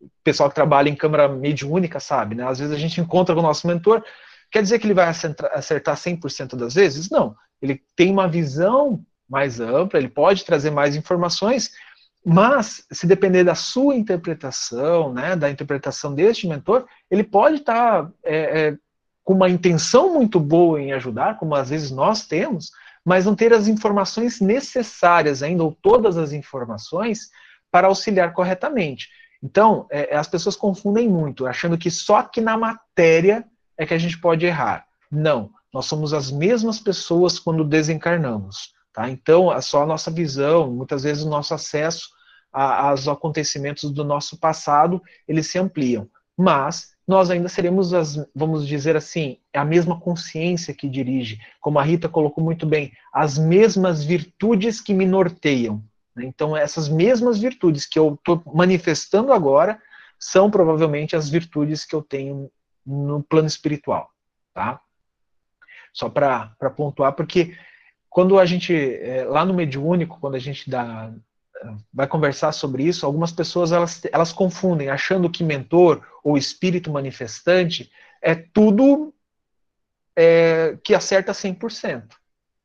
[SPEAKER 1] o pessoal que trabalha em câmara mediúnica sabe, né? às vezes a gente encontra com o nosso mentor, quer dizer que ele vai acertar 100% das vezes? Não ele tem uma visão mais ampla, ele pode trazer mais informações, mas se depender da sua interpretação, né, da interpretação deste mentor, ele pode estar tá, é, é, com uma intenção muito boa em ajudar, como às vezes nós temos, mas não ter as informações necessárias ainda, ou todas as informações, para auxiliar corretamente. Então, é, as pessoas confundem muito, achando que só aqui na matéria é que a gente pode errar. Não. Nós somos as mesmas pessoas quando desencarnamos. Tá? Então, é só a nossa visão, muitas vezes o nosso acesso aos acontecimentos do nosso passado, eles se ampliam. Mas nós ainda seremos, as, vamos dizer assim, a mesma consciência que dirige, como a Rita colocou muito bem, as mesmas virtudes que me norteiam. Né? Então, essas mesmas virtudes que eu estou manifestando agora são provavelmente as virtudes que eu tenho no plano espiritual. Tá? Só para pontuar, porque quando a gente, é, lá no mediúnico, quando a gente dá, vai conversar sobre isso, algumas pessoas elas, elas confundem, achando que mentor ou espírito manifestante é tudo é, que acerta 100%.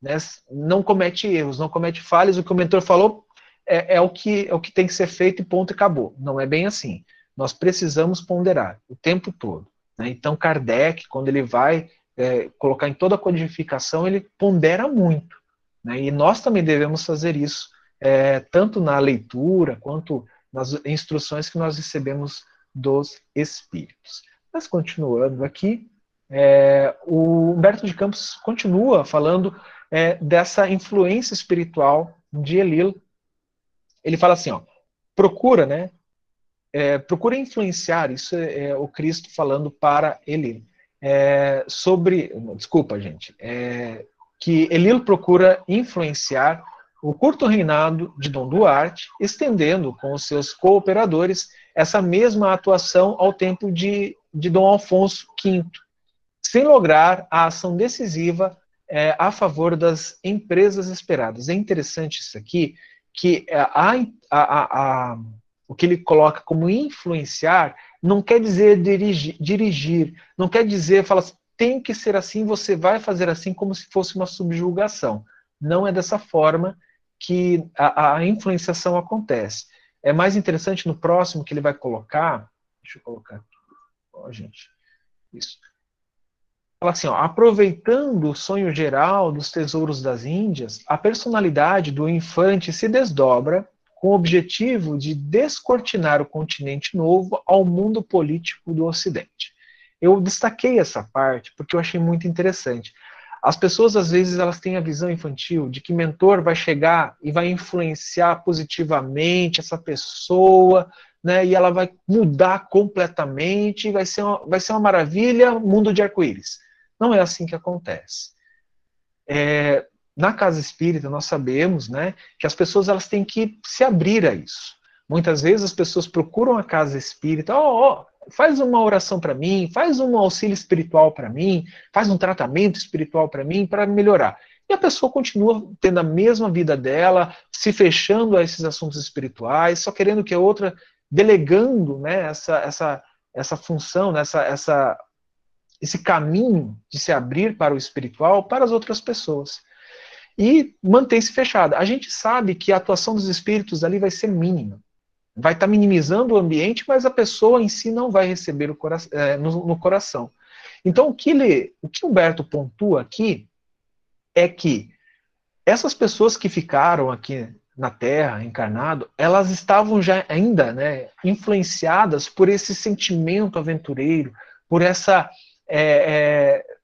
[SPEAKER 1] Né? Não comete erros, não comete falhas, o que o mentor falou é, é, o que, é o que tem que ser feito e ponto e acabou. Não é bem assim. Nós precisamos ponderar o tempo todo. Né? Então, Kardec, quando ele vai é, colocar em toda a codificação, ele pondera muito. Né? E nós também devemos fazer isso, é, tanto na leitura quanto nas instruções que nós recebemos dos Espíritos. Mas continuando aqui, é, o Humberto de Campos continua falando é, dessa influência espiritual de Elil. Ele fala assim, ó, procura, né? É, procura influenciar, isso é, é o Cristo falando para Elil. É, sobre, desculpa, gente, é, que Elil procura influenciar o curto reinado de Dom Duarte, estendendo com seus cooperadores essa mesma atuação ao tempo de, de Dom Alfonso V, sem lograr a ação decisiva é, a favor das empresas esperadas. É interessante isso aqui, que a, a, a, o que ele coloca como influenciar não quer dizer dirigir, dirigir não quer dizer, fala assim, tem que ser assim, você vai fazer assim como se fosse uma subjugação. Não é dessa forma que a, a influenciação acontece. É mais interessante no próximo que ele vai colocar, deixa eu colocar aqui, ó, gente, isso fala assim, ó, aproveitando o sonho geral dos tesouros das Índias, a personalidade do infante se desdobra com o objetivo de descortinar o continente novo ao mundo político do Ocidente. Eu destaquei essa parte porque eu achei muito interessante. As pessoas, às vezes, elas têm a visão infantil de que mentor vai chegar e vai influenciar positivamente essa pessoa, né, e ela vai mudar completamente, vai ser uma, vai ser uma maravilha, mundo de arco-íris. Não é assim que acontece. É, na casa espírita, nós sabemos né, que as pessoas elas têm que se abrir a isso. Muitas vezes as pessoas procuram a casa espírita, ó, oh, oh, faz uma oração para mim, faz um auxílio espiritual para mim, faz um tratamento espiritual para mim, para melhorar. E a pessoa continua tendo a mesma vida dela, se fechando a esses assuntos espirituais, só querendo que a outra, delegando né, essa, essa, essa função, né, essa, essa esse caminho de se abrir para o espiritual para as outras pessoas. E mantém-se fechada. A gente sabe que a atuação dos espíritos ali vai ser mínima. Vai estar minimizando o ambiente, mas a pessoa em si não vai receber cora é, no, no, coração. Então, o que, ele, o que Humberto pontua aqui é que essas pessoas que ficaram aqui na Terra, encarnado, elas estavam já ainda né, influenciadas por esse sentimento aventureiro, por essa é, é,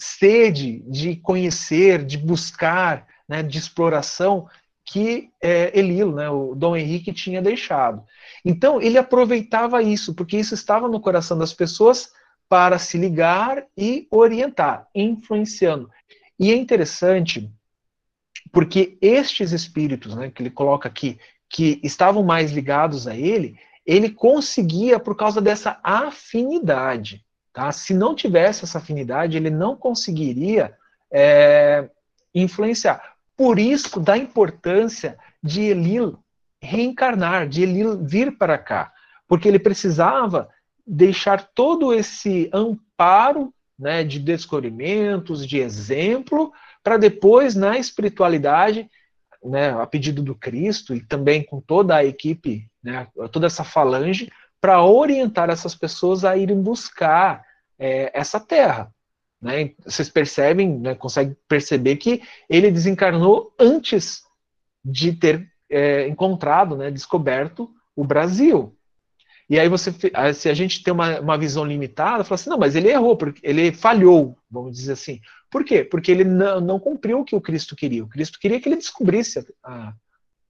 [SPEAKER 1] sede de conhecer, de buscar, né, de exploração que é, Elilo, né, o Dom Henrique, tinha deixado. Então, ele aproveitava isso, porque isso estava no coração das pessoas para se ligar e orientar, influenciando. E é interessante, porque estes espíritos, né, que ele coloca aqui, que estavam mais ligados a ele, ele conseguia por causa dessa afinidade. Tá? Se não tivesse essa afinidade, ele não conseguiria é, influenciar. Por isso, da importância de Elil reencarnar, de Elil vir para cá, porque ele precisava deixar todo esse amparo né, de descobrimentos, de exemplo, para depois, na espiritualidade, né, a pedido do Cristo e também com toda a equipe, né, toda essa falange, para orientar essas pessoas a irem buscar é, essa terra. Né? Vocês percebem, né, conseguem perceber que ele desencarnou antes de ter é, encontrado, né, descoberto o Brasil. E aí você, se a gente tem uma, uma visão limitada, fala assim, não, mas ele errou, porque ele falhou, vamos dizer assim. Por quê? Porque ele não, não cumpriu o que o Cristo queria. O Cristo queria que ele descobrisse a,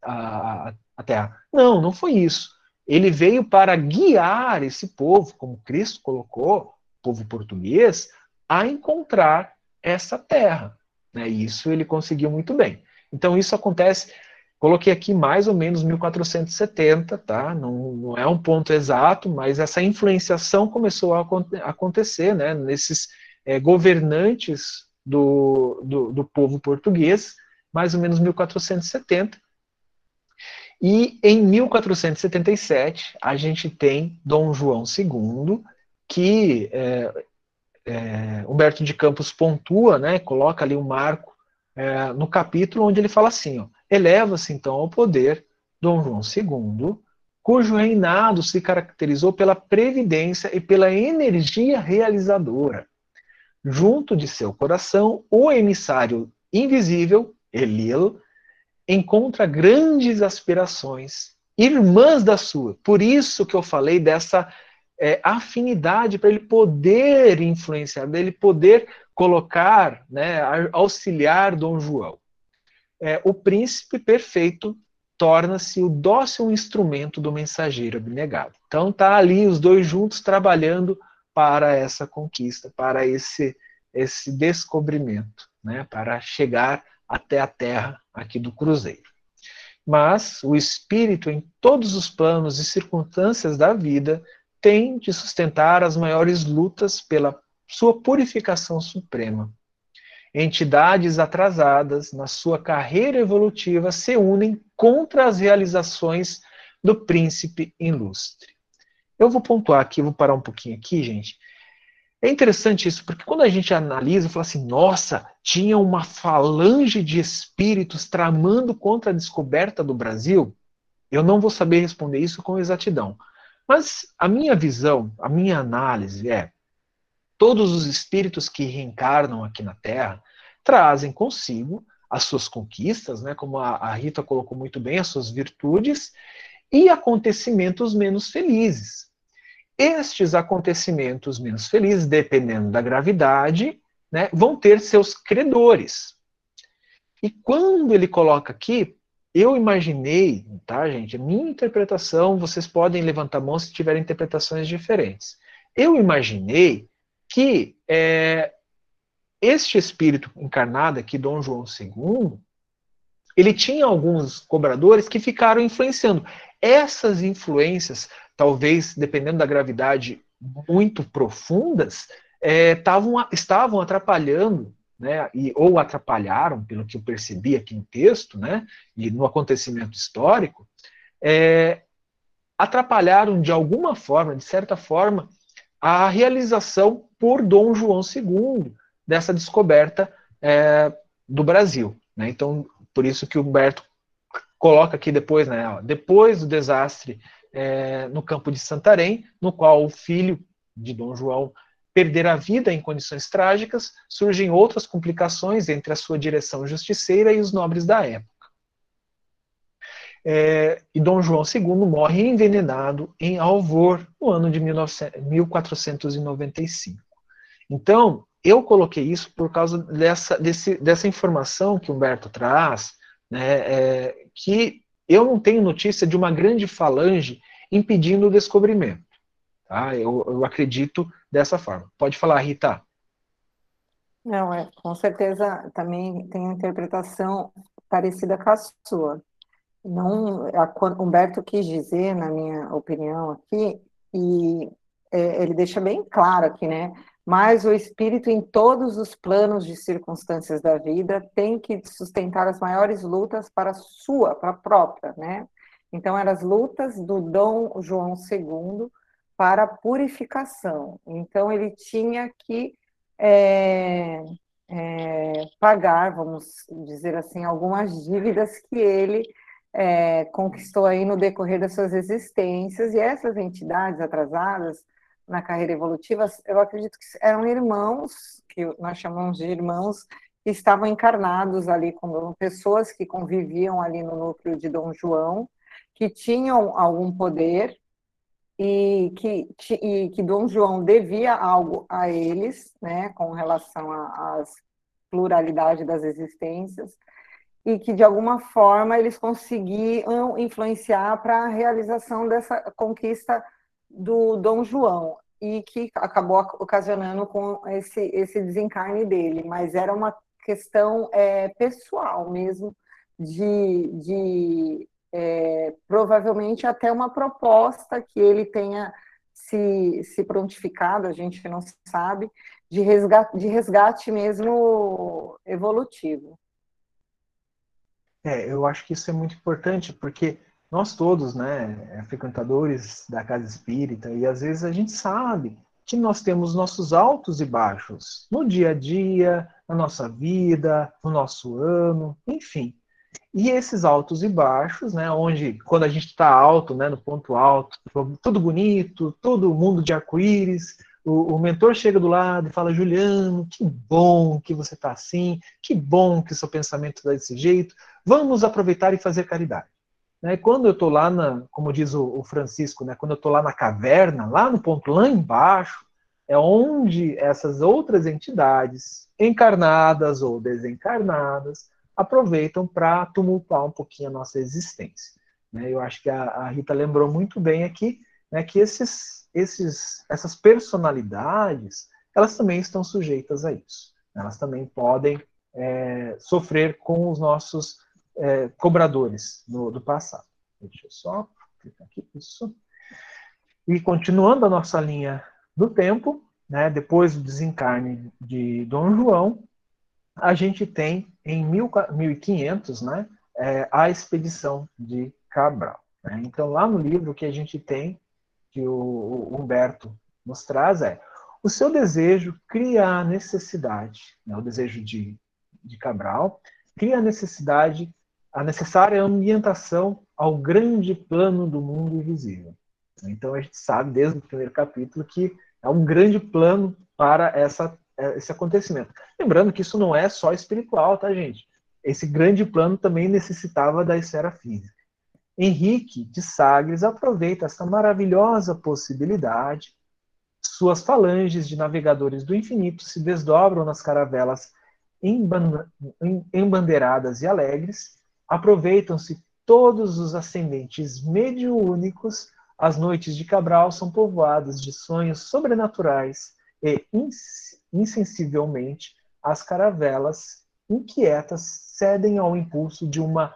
[SPEAKER 1] a, a Terra. Não, não foi isso. Ele veio para guiar esse povo, como Cristo colocou, povo português, a encontrar essa terra. Né? Isso ele conseguiu muito bem. Então isso acontece, coloquei aqui mais ou menos 1470, tá? Não, não é um ponto exato, mas essa influenciação começou a acontecer, né? Nesses é, governantes do, do, do povo português, mais ou menos 1470. E em 1477 a gente tem Dom João II, que é, é, Humberto de Campos pontua, né, coloca ali um marco é, no capítulo onde ele fala assim: eleva-se então ao poder Dom João II, cujo reinado se caracterizou pela previdência e pela energia realizadora. Junto de seu coração, o emissário invisível, Elil, encontra grandes aspirações, irmãs da sua. Por isso que eu falei dessa é, afinidade para ele poder influenciar, dele poder colocar, né, auxiliar Dom João. É, o príncipe perfeito torna-se o dócil instrumento do mensageiro abnegado. Então tá ali os dois juntos trabalhando para essa conquista, para esse esse descobrimento, né, para chegar até a terra aqui do cruzeiro. Mas o espírito em todos os planos e circunstâncias da vida tem de sustentar as maiores lutas pela sua purificação suprema. Entidades atrasadas na sua carreira evolutiva se unem contra as realizações do príncipe ilustre. Eu vou pontuar aqui, vou parar um pouquinho aqui, gente. É interessante isso, porque quando a gente analisa, fala assim, nossa, tinha uma falange de espíritos tramando contra a descoberta do Brasil, eu não vou saber responder isso com exatidão. Mas a minha visão, a minha análise é: todos os espíritos que reencarnam aqui na Terra trazem consigo as suas conquistas, né, como a, a Rita colocou muito bem, as suas virtudes e acontecimentos menos felizes. Estes acontecimentos menos felizes, dependendo da gravidade, né, vão ter seus credores. E quando ele coloca aqui, eu imaginei, tá, gente? Minha interpretação, vocês podem levantar a mão se tiverem interpretações diferentes. Eu imaginei que é, este espírito encarnado aqui, Dom João II, ele tinha alguns cobradores que ficaram influenciando. Essas influências, talvez, dependendo da gravidade, muito profundas, é, tavam, estavam atrapalhando né, e, ou atrapalharam, pelo que eu percebi aqui no texto, né, e no acontecimento histórico, é, atrapalharam de alguma forma, de certa forma, a realização por Dom João II dessa descoberta é, do Brasil. Né? Então, por isso que Humberto coloca aqui depois, né, ó, depois do desastre é, no campo de Santarém, no qual o filho de Dom João perder a vida em condições trágicas, surgem outras complicações entre a sua direção justiceira e os nobres da época. É, e Dom João II morre envenenado em Alvor no ano de 19, 1495. Então, eu coloquei isso por causa dessa, desse, dessa informação que Humberto traz, né, é, que eu não tenho notícia de uma grande falange impedindo o descobrimento. Tá? Eu, eu acredito dessa forma. Pode falar, Rita.
[SPEAKER 4] Não, é, com certeza também tem uma interpretação parecida com a sua. Não, a, Humberto quis dizer, na minha opinião aqui, e é, ele deixa bem claro aqui, né? Mas o espírito em todos os planos de circunstâncias da vida tem que sustentar as maiores lutas para a sua, para a própria, né? Então, eram as lutas do Dom João II para purificação. Então, ele tinha que é, é, pagar, vamos dizer assim, algumas dívidas que ele é, conquistou aí no decorrer das suas existências, e essas entidades atrasadas na carreira evolutiva, eu acredito que eram irmãos, que nós chamamos de irmãos, que estavam encarnados ali como pessoas que conviviam ali no núcleo de Dom João, que tinham algum poder, e que, e que Dom João devia algo a eles, né, com relação à pluralidade das existências, e que de alguma forma eles conseguiam influenciar para a realização dessa conquista do Dom João e que acabou ocasionando com esse, esse desencarne dele, mas era uma questão é, pessoal mesmo de, de é, provavelmente até uma proposta que ele tenha se, se prontificado, a gente não sabe, de resgate, de resgate mesmo evolutivo.
[SPEAKER 1] É, eu acho que isso é muito importante, porque nós todos, né, frequentadores da casa espírita, e às vezes a gente sabe que nós temos nossos altos e baixos no dia a dia, na nossa vida, no nosso ano, enfim. E esses altos e baixos, né, onde quando a gente está alto, né, no ponto alto, tudo bonito, todo mundo de arco-íris, o, o, mentor chega do lado e fala: Juliano, que bom que você está assim, que bom que seu pensamento está desse jeito, vamos aproveitar e fazer caridade. Né, quando eu estou lá, na, como diz o, Francisco, né, quando eu estou lá na caverna, lá no ponto lá embaixo, é onde essas outras entidades, encarnadas ou desencarnadas, aproveitam para tumultuar um pouquinho a nossa existência. Né? Eu acho que a, a, Rita lembrou muito bem aqui né, que esses, esses, essas personalidades, elas também estão sujeitas a isso. Elas também podem é, sofrer com os nossos é, cobradores do, do passado. Deixa eu só clicar aqui, isso. E continuando a nossa linha do tempo, né, depois do desencarne de Dom João, a gente tem em 1500 né, é, a expedição de Cabral. Né? Então, lá no livro que a gente tem, que o Humberto nos traz, é o seu desejo cria a necessidade, né, o desejo de, de Cabral, cria a necessidade, a necessária ambientação ao grande plano do mundo invisível. Então, a gente sabe desde o primeiro capítulo que é um grande plano para essa é, esse acontecimento. Lembrando que isso não é só espiritual, tá, gente? Esse grande plano também necessitava da esfera física. Henrique de Sagres aproveita essa maravilhosa possibilidade. Suas falanges de navegadores do infinito se desdobram nas caravelas embandeiradas e alegres. Aproveitam-se todos os ascendentes mediúnicos. As noites de Cabral são povoadas de sonhos sobrenaturais e insensivelmente, as caravelas inquietas cedem ao impulso de uma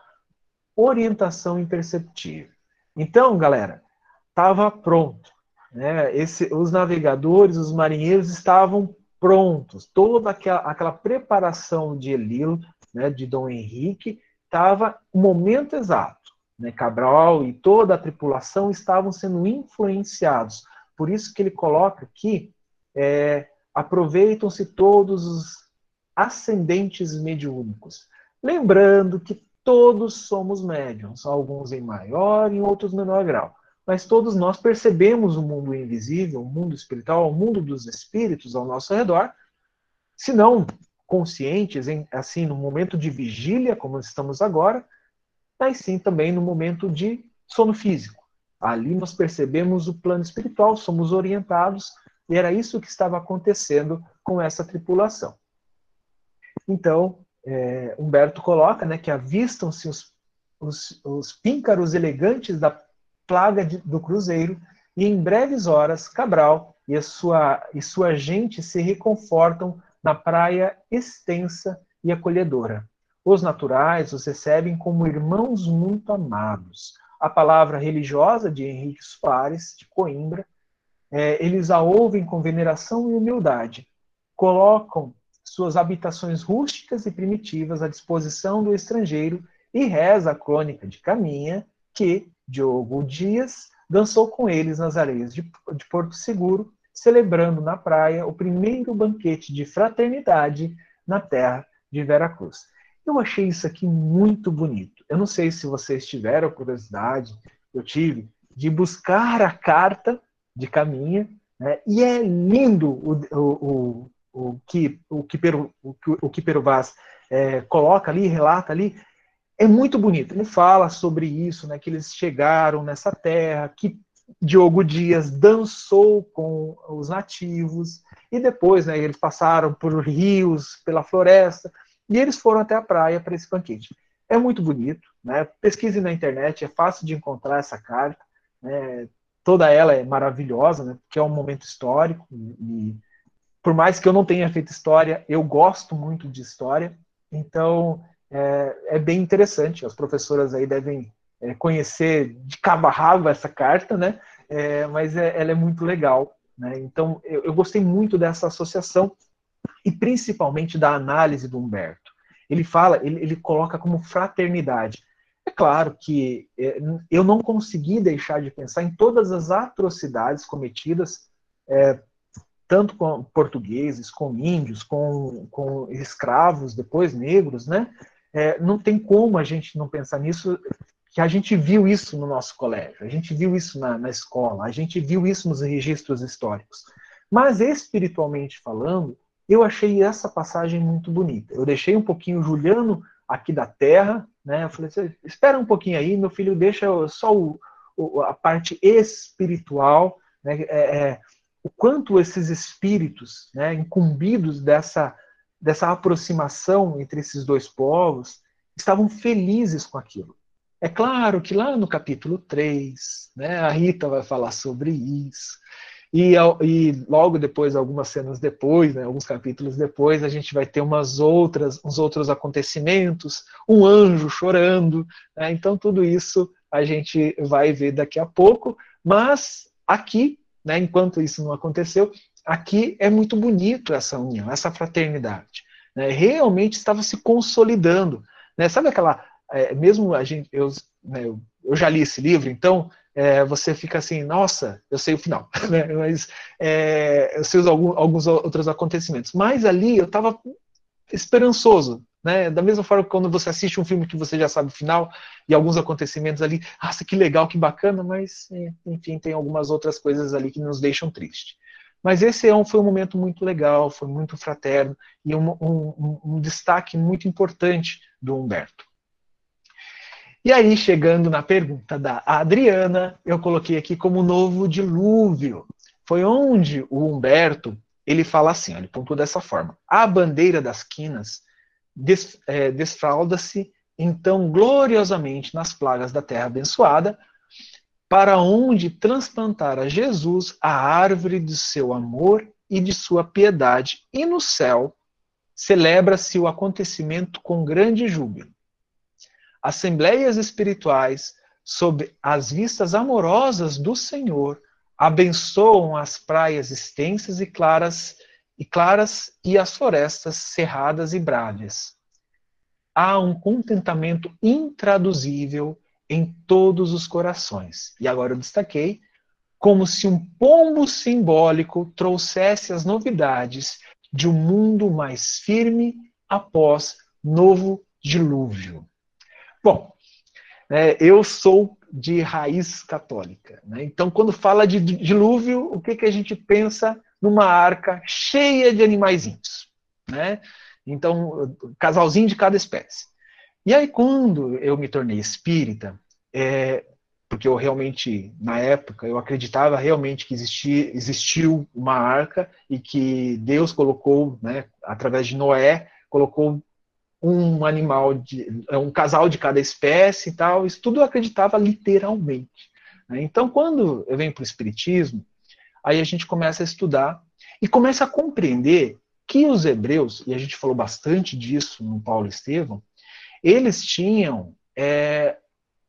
[SPEAKER 1] orientação imperceptível. Então, galera, estava pronto. Né? Esse, os navegadores, os marinheiros estavam prontos. Toda aquela, aquela preparação de Elilo, né, de Dom Henrique, estava o momento exato. Né? Cabral e toda a tripulação estavam sendo influenciados. Por isso que ele coloca aqui é, aproveitam-se todos os ascendentes mediúnicos. Lembrando que todos somos médiums, alguns em maior e outros menor grau. Mas todos nós percebemos o mundo invisível, o mundo espiritual, o mundo dos espíritos ao nosso redor, se não conscientes, em, assim, no momento de vigília, como estamos agora, mas sim também no momento de sono físico. Ali nós percebemos o plano espiritual, somos orientados e era isso que estava acontecendo com essa tripulação. Então, é, Humberto coloca né, que avistam-se os, os, os, píncaros elegantes da plaga de, do cruzeiro, e em breves horas, Cabral e, sua, e sua gente se reconfortam na praia extensa e acolhedora. Os naturais os recebem como irmãos muito amados. A palavra religiosa de Henrique Soares, de Coimbra, é, eles a ouvem com veneração e humildade, colocam suas habitações rústicas e primitivas à disposição do estrangeiro e reza a crônica de Caminha que Diogo Dias dançou com eles nas areias de, de Porto Seguro, celebrando na praia o primeiro banquete de fraternidade na terra de Veracruz. Eu achei isso aqui muito bonito. Eu não sei se vocês tiveram curiosidade, eu tive, de buscar a carta de caminha, né? e é lindo o, o, o, o que o que o, o que Vaz é, coloca ali, relata ali, é muito bonito. Ele fala sobre isso, né, que eles chegaram nessa terra, que Diogo Dias dançou com os nativos, e depois né, eles passaram por rios, pela floresta, e eles foram até a praia para esse banquete. É muito bonito, né? pesquise na internet, é fácil de encontrar essa carta. Né? toda ela é maravilhosa, né? Porque é um momento histórico e, por mais que eu não tenha feito história, eu gosto muito de história. Então é, é bem interessante. As professoras aí devem é, conhecer de cabo a rabo essa carta, né? é, mas é, ela é muito legal. Né? Então, eu, eu gostei muito dessa associação e principalmente da análise do Humberto. Ele fala, ele, ele coloca como fraternidade. É claro que é, eu não consegui deixar de pensar em todas as atrocidades cometidas, é, tanto com portugueses, com índios, com, com escravos, depois negros, né? É, não tem como a gente não pensar nisso, que a gente viu isso no nosso colégio, a gente viu isso na, na escola, a gente viu isso nos registros históricos. Mas espiritualmente falando, eu achei essa passagem muito bonita. Eu deixei um pouquinho Juliano aqui da Terra, né? Eu falei assim, espera um pouquinho aí, meu filho, deixa só o, o, a parte espiritual, né? É, é, o quanto esses espíritos, né, incumbidos dessa, dessa aproximação entre esses dois povos, estavam felizes com aquilo. É claro que lá no capítulo 3, né, a Rita vai falar sobre isso, e, e, logo depois, algumas cenas depois, né, alguns capítulos depois, a gente vai ter umas outras, uns outros acontecimentos, um anjo chorando. Né, então, tudo isso a gente vai ver daqui a pouco. Mas aqui, né, enquanto isso não aconteceu, aqui é muito bonito essa união, essa fraternidade. Né, realmente estava se consolidando. Né, sabe aquela. É, mesmo a gente. Eu, né, eu já li esse livro, então é, você fica assim, nossa, eu sei o final, né? mas é, eu sei alguns, alguns outros acontecimentos. Mas ali eu estava esperançoso, né? Da mesma forma que quando você assiste um filme que você já sabe o final e alguns acontecimentos ali, nossa, que legal, que bacana, mas é, enfim, tem algumas outras coisas ali que nos deixam triste. Mas esse é um, foi um momento muito legal, foi muito fraterno e um, um, um destaque muito importante do Humberto. E aí, chegando na pergunta da Adriana, eu coloquei aqui como novo dilúvio. Foi onde o Humberto ele fala assim, ele pontua dessa forma: a bandeira das quinas des, é, desfralda-se então gloriosamente nas plagas da terra abençoada, para onde transplantar a Jesus a árvore de seu amor e de sua piedade, e no céu celebra-se o acontecimento com grande júbilo assembleias espirituais, sob as vistas amorosas do Senhor, abençoam as praias extensas e claras e claras e as florestas cerradas e brávias. Há um contentamento intraduzível em todos os corações. E agora eu destaquei como se um pombo simbólico trouxesse as novidades de um mundo mais firme após novo dilúvio. Bom, é, eu sou de raiz católica. Né? Então, quando fala de dilúvio, o que, que a gente pensa numa arca cheia de animaizinhos? Né? Então, casalzinho de cada espécie. E aí, quando eu me tornei espírita, é, porque eu realmente, na época, eu acreditava realmente que existia, existiu uma arca e que Deus colocou, né, através de Noé, colocou um animal, de, é um casal de cada espécie e tal, isso tudo eu acreditava literalmente. Né? Então, quando eu venho para o Espiritismo, aí a gente começa a estudar e começa a compreender que os hebreus, e a gente falou bastante disso no Paulo Estevão, eles tinham é,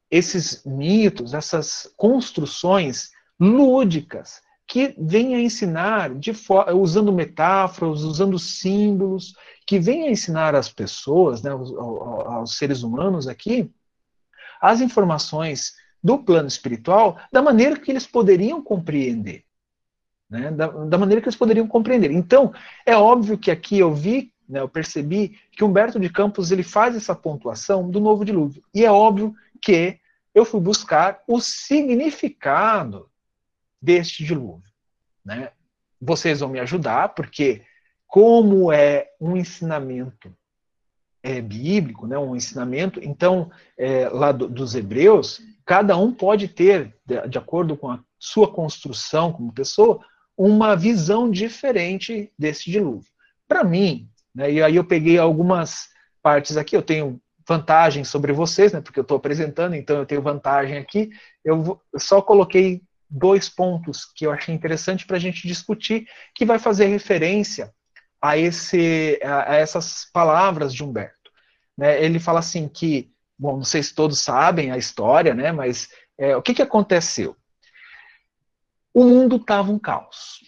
[SPEAKER 1] esses mitos, essas construções lúdicas que vêm a ensinar usando metáforas, usando símbolos, que vem a ensinar às pessoas, né, aos, aos seres humanos aqui, as informações do plano espiritual da maneira que eles poderiam compreender. Né, da, da, maneira que eles poderiam compreender. Então, é óbvio que aqui eu vi, né, eu percebi que Humberto de Campos ele faz essa pontuação do novo dilúvio. E é óbvio que eu fui buscar o significado deste dilúvio. Né? Vocês vão me ajudar, porque como é um ensinamento é, bíblico, né, um ensinamento, então, é, lá do, dos hebreus, cada um pode ter, de, acordo com a sua construção como pessoa, uma visão diferente desse dilúvio. Para mim, né, e aí eu peguei algumas partes aqui, eu tenho vantagem sobre vocês, né, porque eu estou apresentando, então eu tenho vantagem aqui. Eu só coloquei dois pontos que eu achei interessante para a gente discutir, que vai fazer referência a, esse, a, essas palavras de Humberto. Né? Ele fala assim que, bom, não sei se todos sabem a história, né? mas é, o que, que aconteceu? o mundo estava um caos.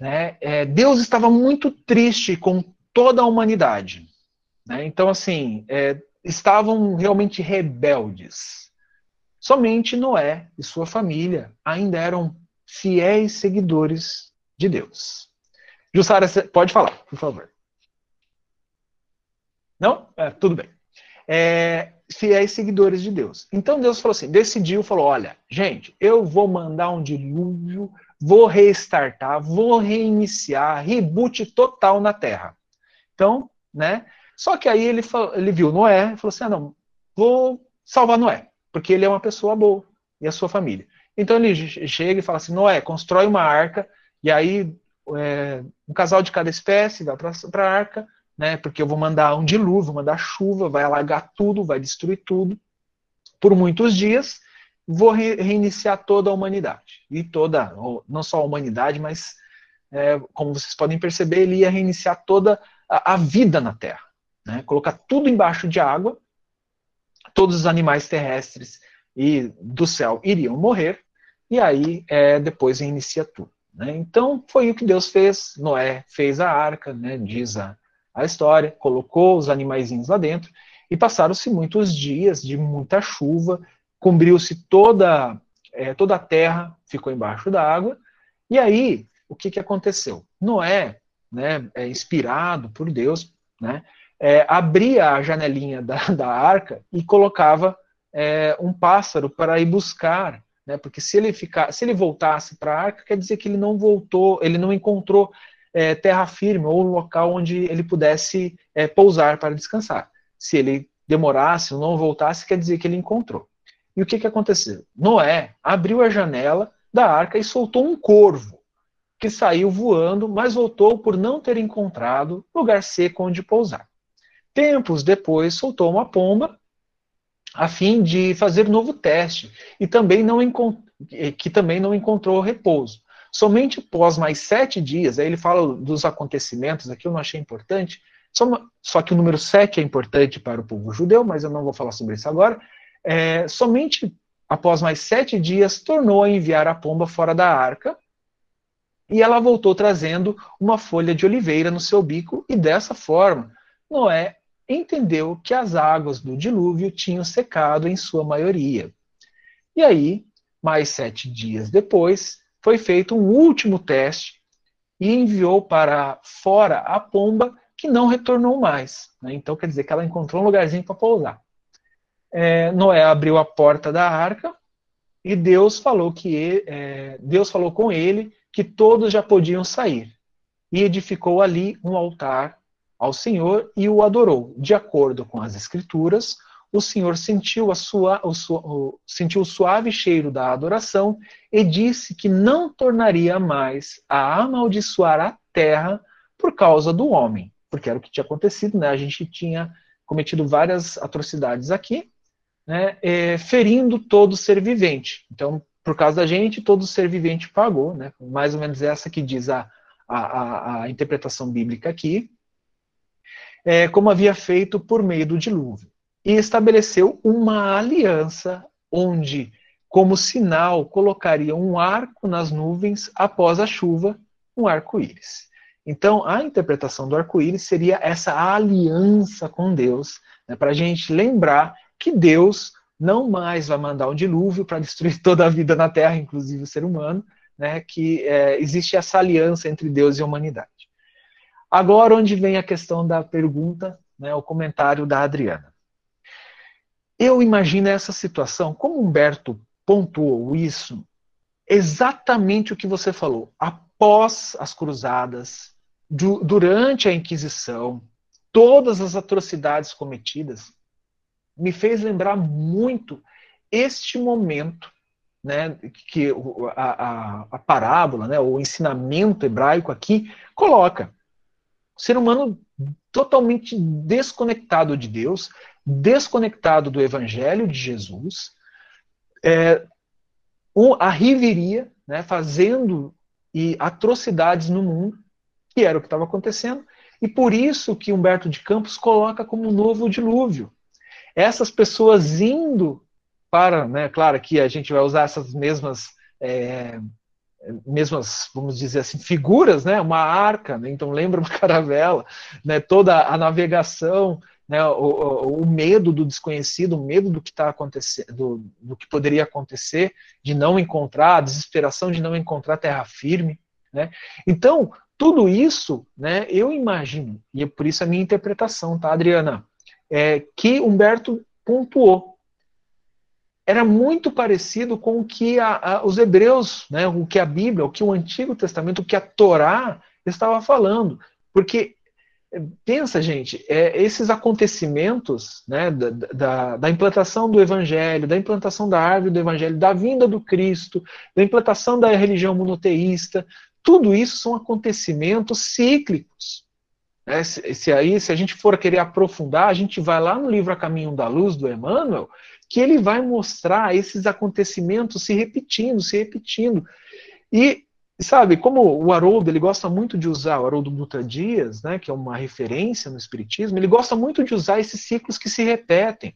[SPEAKER 1] Né? É, Deus estava muito triste com toda a humanidade. Né? Então, assim, é, estavam realmente rebeldes. Somente Noé e sua família ainda eram fiéis seguidores de Deus. Jussara, pode falar, por favor. Não? É, tudo bem. É, fiéis seguidores de Deus. Então Deus falou assim, decidiu, falou, olha, gente, eu vou mandar um dilúvio, vou restartar, vou reiniciar, reboot total na Terra. Então, né? Só que aí ele, ele viu Noé e falou assim, ah, não, vou salvar Noé, porque ele é uma pessoa boa e a sua família. Então ele chega e fala assim, Noé, constrói uma arca, e aí é, um casal de cada espécie vai para a arca, né? Porque eu vou mandar um dilúvio, vou mandar chuva, vai alagar tudo, vai destruir tudo por muitos dias. Vou re reiniciar toda a humanidade e toda, não só a humanidade, mas é, como vocês podem perceber, ele ia reiniciar toda a, a vida na Terra, né? Colocar tudo embaixo de água, todos os animais terrestres e do céu iriam morrer e aí é, depois reinicia tudo. Né? Então foi o que Deus fez. Noé fez a arca, né? diz a, a história, colocou os animaizinhos lá dentro e passaram-se muitos dias de muita chuva, cobriu-se toda, é, toda a terra, ficou embaixo da água, e aí o que, que aconteceu? Noé, né, é, inspirado por Deus, né, é, abria a janelinha da, da arca e colocava é, um pássaro para ir buscar, né, porque se ele ficar, se ele voltasse para a arca, quer dizer que ele não voltou, ele não encontrou é, terra firme ou um local onde ele pudesse é, pousar para descansar. Se ele demorasse ou não voltasse, quer dizer que ele encontrou. E o que, que aconteceu? Noé abriu a janela da arca e soltou um corvo, que saiu voando, mas voltou por não ter encontrado lugar seco onde pousar. Tempos depois, soltou uma pomba, a fim de fazer novo teste, e também não que também não encontrou repouso. Somente após mais sete dias, aí ele fala dos acontecimentos, aqui eu não achei importante, só, só que o número sete é importante para o povo judeu, mas eu não vou falar sobre isso agora. É, somente após mais sete dias, tornou a enviar a pomba fora da arca, e ela voltou trazendo uma folha de oliveira no seu bico, e dessa forma, Noé entendeu que as águas do dilúvio tinham secado em sua maioria. E aí, mais sete dias depois, foi feito um último teste e enviou para fora a pomba que não retornou mais. Né? Então quer dizer que ela encontrou um lugarzinho para pousar. É, Noé abriu a porta da arca e Deus falou que é, Deus falou com ele que todos já podiam sair e edificou ali um altar ao Senhor e o adorou, de acordo com as escrituras o Senhor sentiu, a sua, o, o, sentiu o suave cheiro da adoração e disse que não tornaria mais a amaldiçoar a terra por causa do homem, porque era o que tinha acontecido, né? A gente tinha cometido várias atrocidades aqui, né? É, ferindo todo ser vivente. Então, por causa da gente, todo ser vivente pagou, né? Mais ou menos essa que diz a, a, a interpretação bíblica aqui, é, como havia feito por meio do dilúvio e estabeleceu uma aliança onde, como sinal, colocaria um arco nas nuvens após a chuva, um arco-íris. Então, a interpretação do arco-íris seria essa aliança com Deus, né, para a gente lembrar que Deus não mais vai mandar um dilúvio para destruir toda a vida na Terra, inclusive o ser humano, né, que é, existe essa aliança entre Deus e a humanidade. Agora, onde vem a questão da pergunta, né, o comentário da Adriana. Eu imagino essa situação, como Humberto pontuou isso, exatamente o que você falou. Após as cruzadas, du durante a Inquisição, todas as atrocidades cometidas, me fez lembrar muito este momento né, que a, a, a parábola, né, o ensinamento hebraico aqui coloca. Ser humano totalmente desconectado de Deus, desconectado do Evangelho de Jesus, é, a riveria, né, fazendo e atrocidades no mundo, que era o que estava acontecendo, e por isso que Humberto de Campos coloca como um novo dilúvio. Essas pessoas indo para, né, claro que a gente vai usar essas mesmas é, mesmo as, vamos dizer assim, figuras, né? Uma arca, né? então lembra uma caravela, né? Toda a navegação, né? O, o, o medo do desconhecido, o medo do que está acontecendo, do, do, que poderia acontecer, de não encontrar, a desesperação de não encontrar terra firme, né? Então tudo isso, né? Eu imagino e é por isso a minha interpretação, tá, Adriana? É que Humberto pontuou era muito parecido com o que a, a, os hebreus, né, o que a Bíblia, o que o Antigo Testamento, o que a Torá estava falando. Porque, pensa, gente, é, esses acontecimentos né, da, da, da, implantação do Evangelho, da implantação da árvore do Evangelho, da vinda do Cristo, da implantação da religião monoteísta, tudo isso são acontecimentos cíclicos. É, se, se, aí, se a gente for querer aprofundar, a gente vai lá no livro A Caminho da Luz, do Emmanuel, que ele vai mostrar esses acontecimentos se repetindo, se repetindo. E, sabe, como o Haroldo, ele gosta muito de usar, o Haroldo Dutra Dias, né, que é uma referência no Espiritismo, ele gosta muito de usar esses ciclos que se repetem.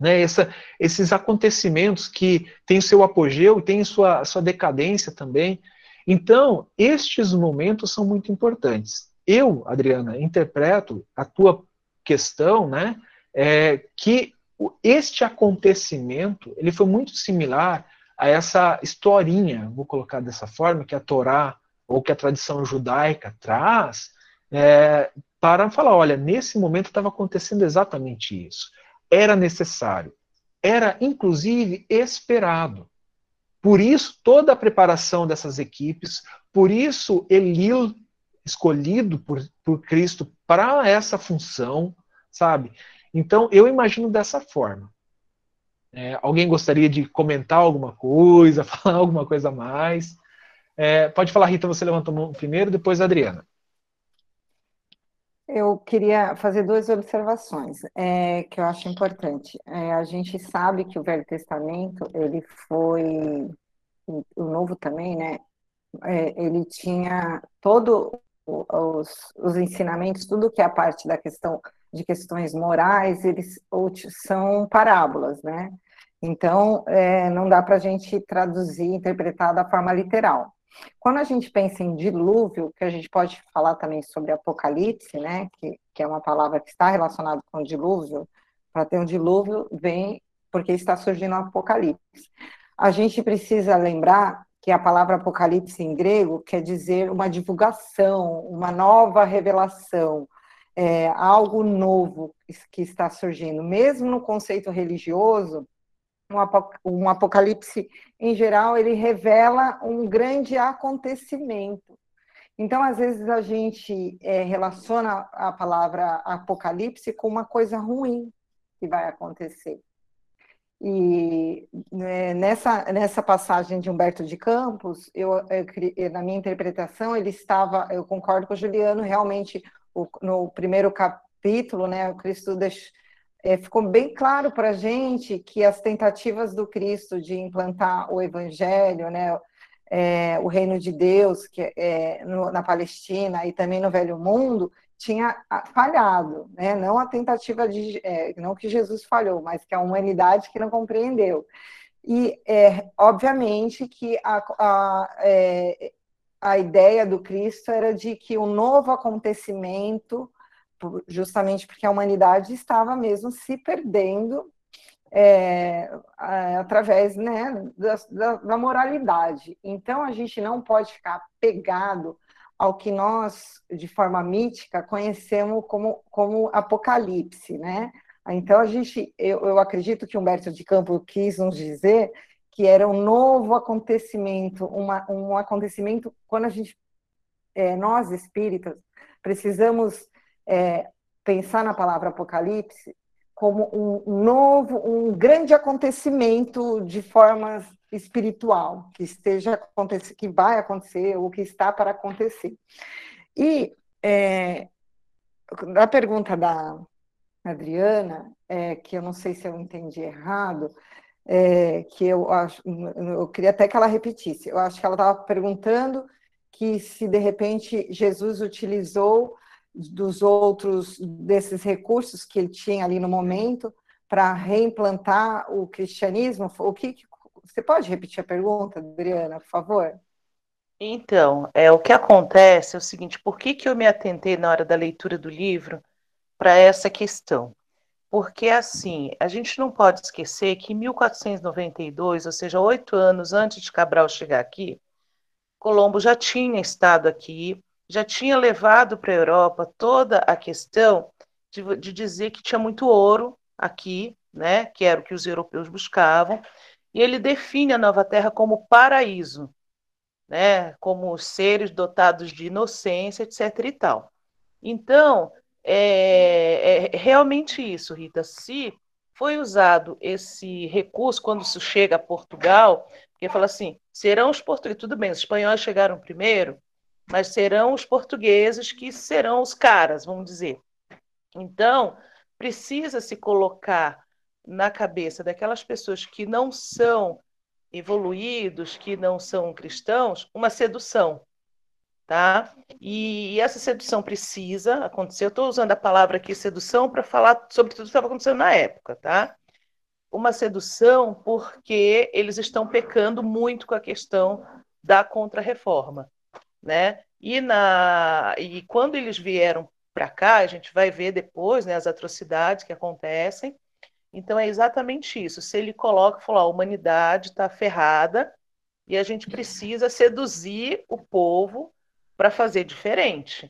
[SPEAKER 1] Né, essa, esses acontecimentos que têm seu apogeu e têm sua, sua decadência também. Então, estes momentos são muito importantes. Eu, Adriana, interpreto a tua questão, né, é, que este acontecimento ele foi muito similar a essa historinha, vou colocar dessa forma, que a Torá ou que a tradição judaica traz, é, para falar, olha, nesse momento estava acontecendo exatamente isso. Era necessário, era inclusive esperado. Por isso toda a preparação dessas equipes, por isso Elil escolhido por, por Cristo para essa função, sabe? Então, eu imagino dessa forma. É, alguém gostaria de comentar alguma coisa, falar alguma coisa a mais? É, pode falar, Rita, você levantou a mão primeiro, depois a Adriana.
[SPEAKER 4] Eu queria fazer duas observações é, que eu acho importante. É, a gente sabe que o Velho Testamento ele foi o Novo também, né? É, ele tinha todo os, os ensinamentos, tudo que é a parte da questão de questões morais, eles são parábolas, né? Então, é, não dá para a gente traduzir, interpretar da forma literal. Quando a gente pensa em dilúvio, que a gente pode falar também sobre apocalipse, né? Que, que é uma palavra que está relacionada com dilúvio. Para ter um dilúvio, vem porque está surgindo o apocalipse. A gente precisa lembrar que a palavra apocalipse em grego quer dizer uma divulgação, uma nova revelação, é, algo novo que está surgindo. Mesmo no conceito religioso, um apocalipse, em geral, ele revela um grande acontecimento. Então, às vezes, a gente é, relaciona a palavra apocalipse com uma coisa ruim que vai acontecer. E né, nessa, nessa passagem de Humberto de Campos, eu, eu, na minha interpretação, ele estava, eu concordo com o Juliano, realmente o, no primeiro capítulo, né, o Cristo deixou, é, ficou bem claro para a gente que as tentativas do Cristo de implantar o Evangelho, né, é, o reino de Deus que é, no, na Palestina e também no Velho Mundo tinha falhado, né? não a tentativa de, é, não que Jesus falhou, mas que a humanidade que não compreendeu. E, é, obviamente, que a, a, é, a ideia do Cristo era de que um novo acontecimento, justamente porque a humanidade estava mesmo se perdendo é, através né, da, da, moralidade. Então, a gente não pode ficar pegado ao que nós, de forma mítica, conhecemos como, como Apocalipse, né? Então, a gente, eu, eu acredito que Humberto de Campos quis nos dizer que era um novo acontecimento, uma, um acontecimento quando a gente, é, nós espíritas, precisamos é, pensar na palavra apocalipse como um novo, um grande acontecimento de forma espiritual que esteja que vai acontecer ou que está para acontecer. E é, a pergunta da Adriana, é, que eu não sei se eu entendi errado, é, que eu acho, eu queria até que ela repetisse. Eu acho que ela estava perguntando que se de repente Jesus utilizou dos outros desses recursos que ele tinha ali no momento para reimplantar o cristianismo. O que você pode repetir a pergunta, Adriana, por favor?
[SPEAKER 3] Então, é o que acontece é o seguinte, por que, que eu me atentei na hora da leitura do livro para essa questão? Porque, assim, a gente não pode esquecer que em 1492, ou seja, oito anos antes de Cabral chegar aqui, Colombo já tinha estado aqui, já tinha levado para a Europa toda a questão de, de dizer que tinha muito ouro aqui, né, que era o que os europeus buscavam, e ele define a Nova Terra como paraíso, né, como seres dotados de inocência, etc. e tal. Então, é, é realmente isso, Rita. Se foi usado esse recurso quando se chega a Portugal, porque fala assim, serão os portugueses, tudo bem, os espanhóis chegaram primeiro, mas serão os portugueses que serão os caras, vamos dizer. Então, precisa se colocar na cabeça daquelas pessoas que não são evoluídos, que não são cristãos, uma sedução, tá? E, essa sedução precisa acontecer. Eu estou usando a palavra aqui sedução para falar sobre tudo que estava acontecendo na época, tá? Uma sedução porque eles estão pecando muito com a questão da contrarreforma, né? E na e quando eles vieram para cá, a gente vai ver depois, né, as atrocidades que acontecem. Então é exatamente isso. Se ele coloca, falou, a humanidade está ferrada e a gente precisa seduzir o povo para fazer diferente,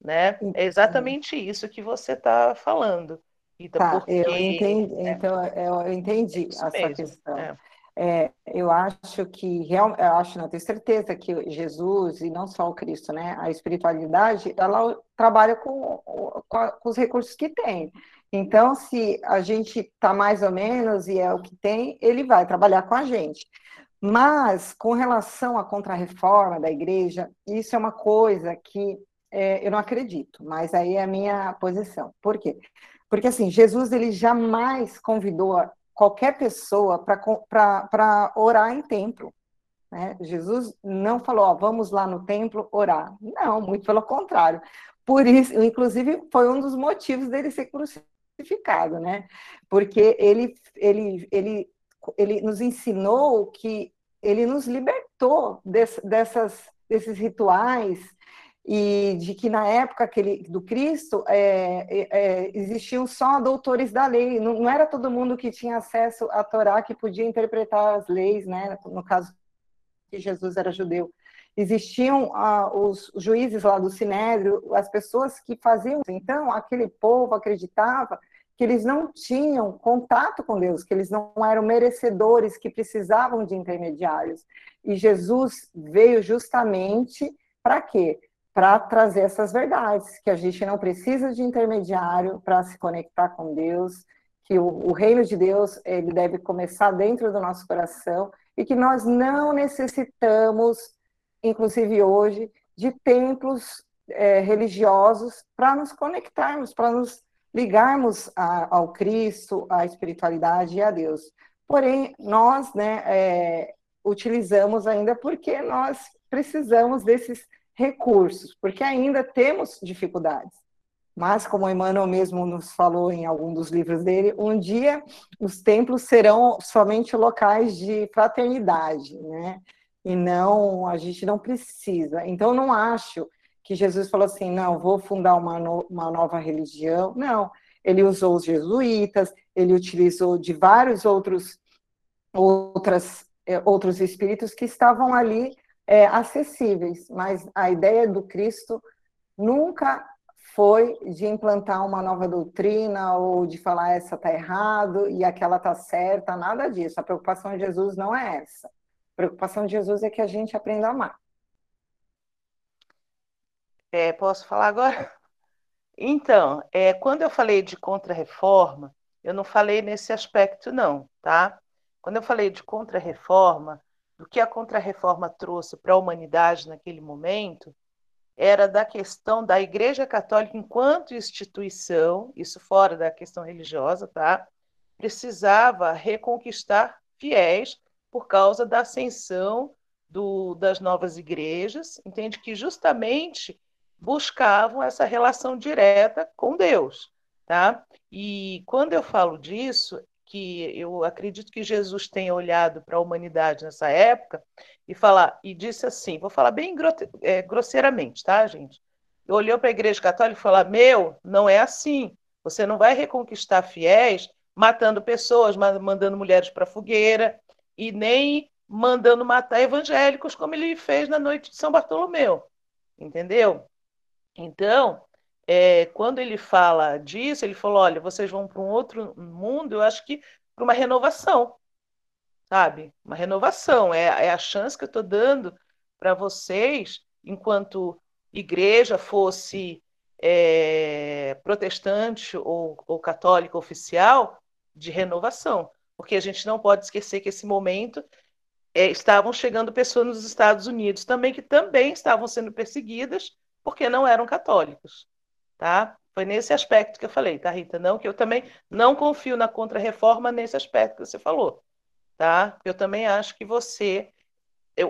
[SPEAKER 3] né? É exatamente isso que você está falando.
[SPEAKER 4] Rita, tá, porque, eu entendi, é, então eu entendi é questão. É. É, eu acho que real, eu acho, não tenho certeza que Jesus e não só o Cristo, né, a espiritualidade, ela trabalha com, com, com os recursos que tem. Então, se a gente está mais ou menos e é o que tem, ele vai trabalhar com a gente. Mas, com relação à contrarreforma da igreja, isso é uma coisa que é, eu não acredito, mas aí é a minha posição. Por quê? Porque, assim, Jesus, ele jamais convidou qualquer pessoa para orar em templo. Né? Jesus não falou, ó, vamos lá no templo orar. Não, muito pelo contrário. Por isso, inclusive, foi um dos motivos dele ser crucificado, né? Porque ele, ele, ele, ele nos ensinou que ele nos libertou dessas, desses rituais e de que na época aquele, do Cristo é, é, é, existiam só doutores da lei, não, não, era todo mundo que tinha acesso à Torá que podia interpretar as leis, né? no caso que Jesus era judeu. Existiam ah, os juízes lá do Sinédrio, as pessoas que faziam. Então, aquele povo acreditava que eles não tinham contato com Deus, que eles não eram merecedores, que precisavam de intermediários. E Jesus veio justamente para quê? para trazer essas verdades, que a gente não precisa de intermediário para se conectar com Deus, que o, o, reino de Deus ele deve começar dentro do nosso coração e que nós não necessitamos, inclusive hoje, de templos é, religiosos para nos conectarmos, para nos ligarmos a, ao Cristo, à espiritualidade e a Deus. Porém, nós né, é, utilizamos ainda porque nós precisamos desses recursos, porque ainda temos dificuldades. Mas, como Emmanuel mesmo nos falou em algum dos livros dele, um dia os templos serão somente locais de fraternidade, né? E não, a gente não precisa. Então, não acho que Jesus falou assim, não, vou fundar uma, no, uma nova religião. Não, ele usou os jesuítas, ele utilizou de vários outros, outras, é, outros espíritos que estavam ali é, acessíveis, mas a ideia do Cristo nunca foi de implantar uma nova doutrina ou de falar essa está errado e aquela está certa, nada disso. A preocupação de Jesus não é essa. A preocupação de Jesus é que a gente aprenda a amar.
[SPEAKER 3] É, posso falar agora? Então, é, quando eu falei de contra-reforma, eu não falei nesse aspecto, não, tá? Quando eu falei de contra-reforma, do que a Contra-Reforma trouxe para a humanidade naquele momento era da questão da Igreja Católica enquanto instituição, isso fora da questão religiosa, tá? Precisava reconquistar fiéis por causa da ascensão do, das novas igrejas, entende que justamente buscavam essa relação direta com Deus, tá? E quando eu falo disso, que eu acredito que Jesus tenha olhado para a humanidade nessa época e falar e disse assim, vou falar bem é, grosseiramente, tá, gente? Olhou para a Igreja Católica e falou: "Meu, não é assim. Você não vai reconquistar fiéis matando pessoas, mandando mulheres para fogueira e nem mandando matar evangélicos como ele fez na noite de São Bartolomeu, entendeu? Então, é, quando ele fala disso, ele falou: olha, vocês vão para um outro mundo, eu acho que para uma renovação, sabe? Uma renovação. É, é a chance que eu estou dando para vocês, enquanto igreja fosse é, protestante ou, ou católica oficial, de renovação. Porque a gente não pode esquecer que esse momento é, estavam chegando pessoas nos Estados Unidos também que também estavam sendo perseguidas porque não eram católicos tá? Foi nesse aspecto que eu falei, tá, Rita? Não, que eu também não confio na contrarreforma nesse aspecto que você falou, tá? Eu também acho que você,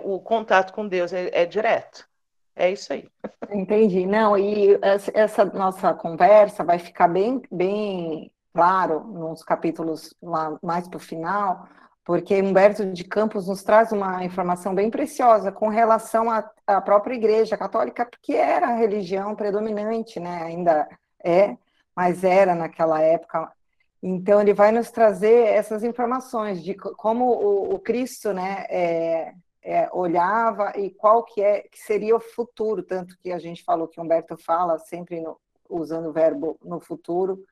[SPEAKER 3] o contato com Deus é, é direto. É isso aí.
[SPEAKER 4] Entendi. Não, e essa nossa conversa vai ficar bem, bem claro nos capítulos lá mais para o final, porque Humberto de Campos nos traz uma informação bem preciosa com relação à, à, própria Igreja Católica, que era a religião predominante, né? ainda é, mas era naquela época. Então, ele vai nos trazer essas informações de como o, o Cristo né, é, é, olhava e qual que, é, que seria o futuro, tanto que a gente falou que Humberto fala sempre no, usando o verbo no futuro,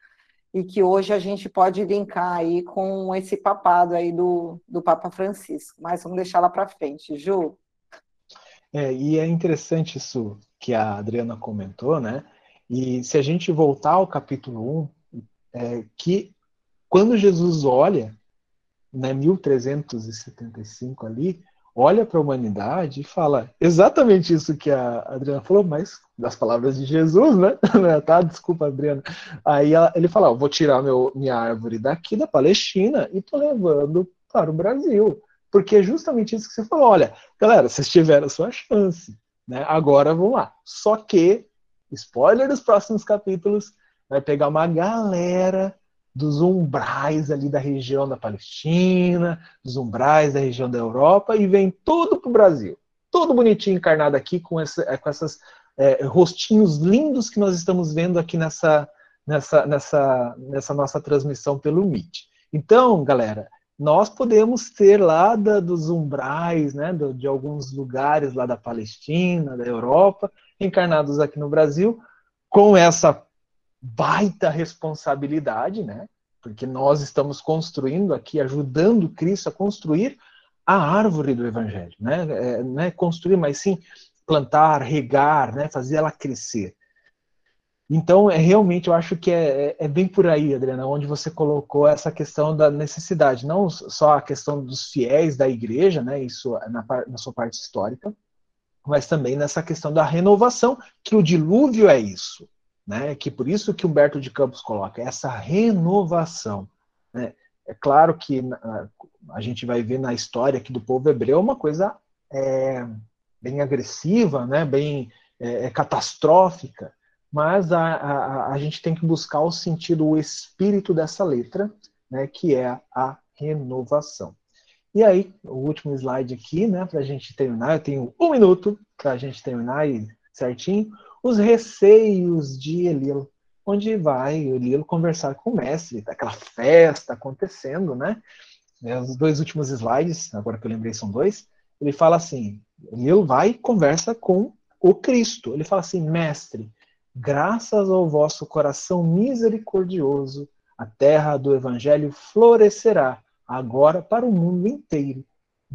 [SPEAKER 4] e que hoje a gente pode linkar aí com esse papado aí do, do Papa Francisco. Mas vamos deixar lá para frente. Ju?
[SPEAKER 1] É, e é interessante isso que a Adriana comentou, né? E se a gente voltar ao capítulo 1, é, que quando Jesus olha, né, 1375 ali, olha para a humanidade e fala exatamente isso que a Adriana falou, mas das palavras de Jesus, né? tá? Desculpa, Adriana. Aí ela, ele fala: vou tirar meu, minha árvore daqui da Palestina e tô levando para o Brasil. Porque é justamente isso que você falou. Olha, galera, vocês tiveram a sua chance, né? Agora vamos lá. Só que, spoiler dos próximos capítulos, vai pegar uma galera dos umbrais ali da região da Palestina, dos umbrais da região da Europa e vem tudo para o Brasil. Tudo bonitinho encarnado aqui com, essa, com essas é, rostinhos lindos que nós estamos vendo aqui nessa, nessa, nessa, nessa nossa transmissão pelo Meet. Então, galera, nós podemos ter lá da, dos umbrais, né, do, de alguns lugares lá da Palestina, da Europa, encarnados aqui no Brasil, com essa baita responsabilidade, né? Porque nós estamos construindo aqui, ajudando Cristo a construir a árvore do Evangelho, né? É, não é construir, mas sim plantar, regar, né? Fazer ela crescer. Então, é realmente, eu acho que é, é, é, bem por aí, Adriana, onde você colocou essa questão da necessidade, não só a questão dos fiéis da igreja, né? Isso na, na sua parte histórica, mas também nessa questão da renovação, que o dilúvio é isso né? Que por isso que Humberto de Campos coloca essa renovação. Né? É claro que a gente vai ver na história aqui do povo hebreu uma coisa é, bem agressiva, né? Bem é, é catastrófica, mas a, a, a gente tem que buscar o sentido, o espírito dessa letra, né? Que é a renovação. E aí, o último slide aqui, né, para a gente terminar, eu tenho um minuto para a gente terminar e certinho os receios de Elilo, onde vai Elilo conversar com o mestre, daquela festa acontecendo, né? É, os dois últimos slides, agora que eu lembrei são dois, ele fala assim, Elilo vai e conversa com o Cristo. Ele fala assim, mestre, graças ao vosso coração misericordioso, a terra do evangelho florescerá agora para o mundo inteiro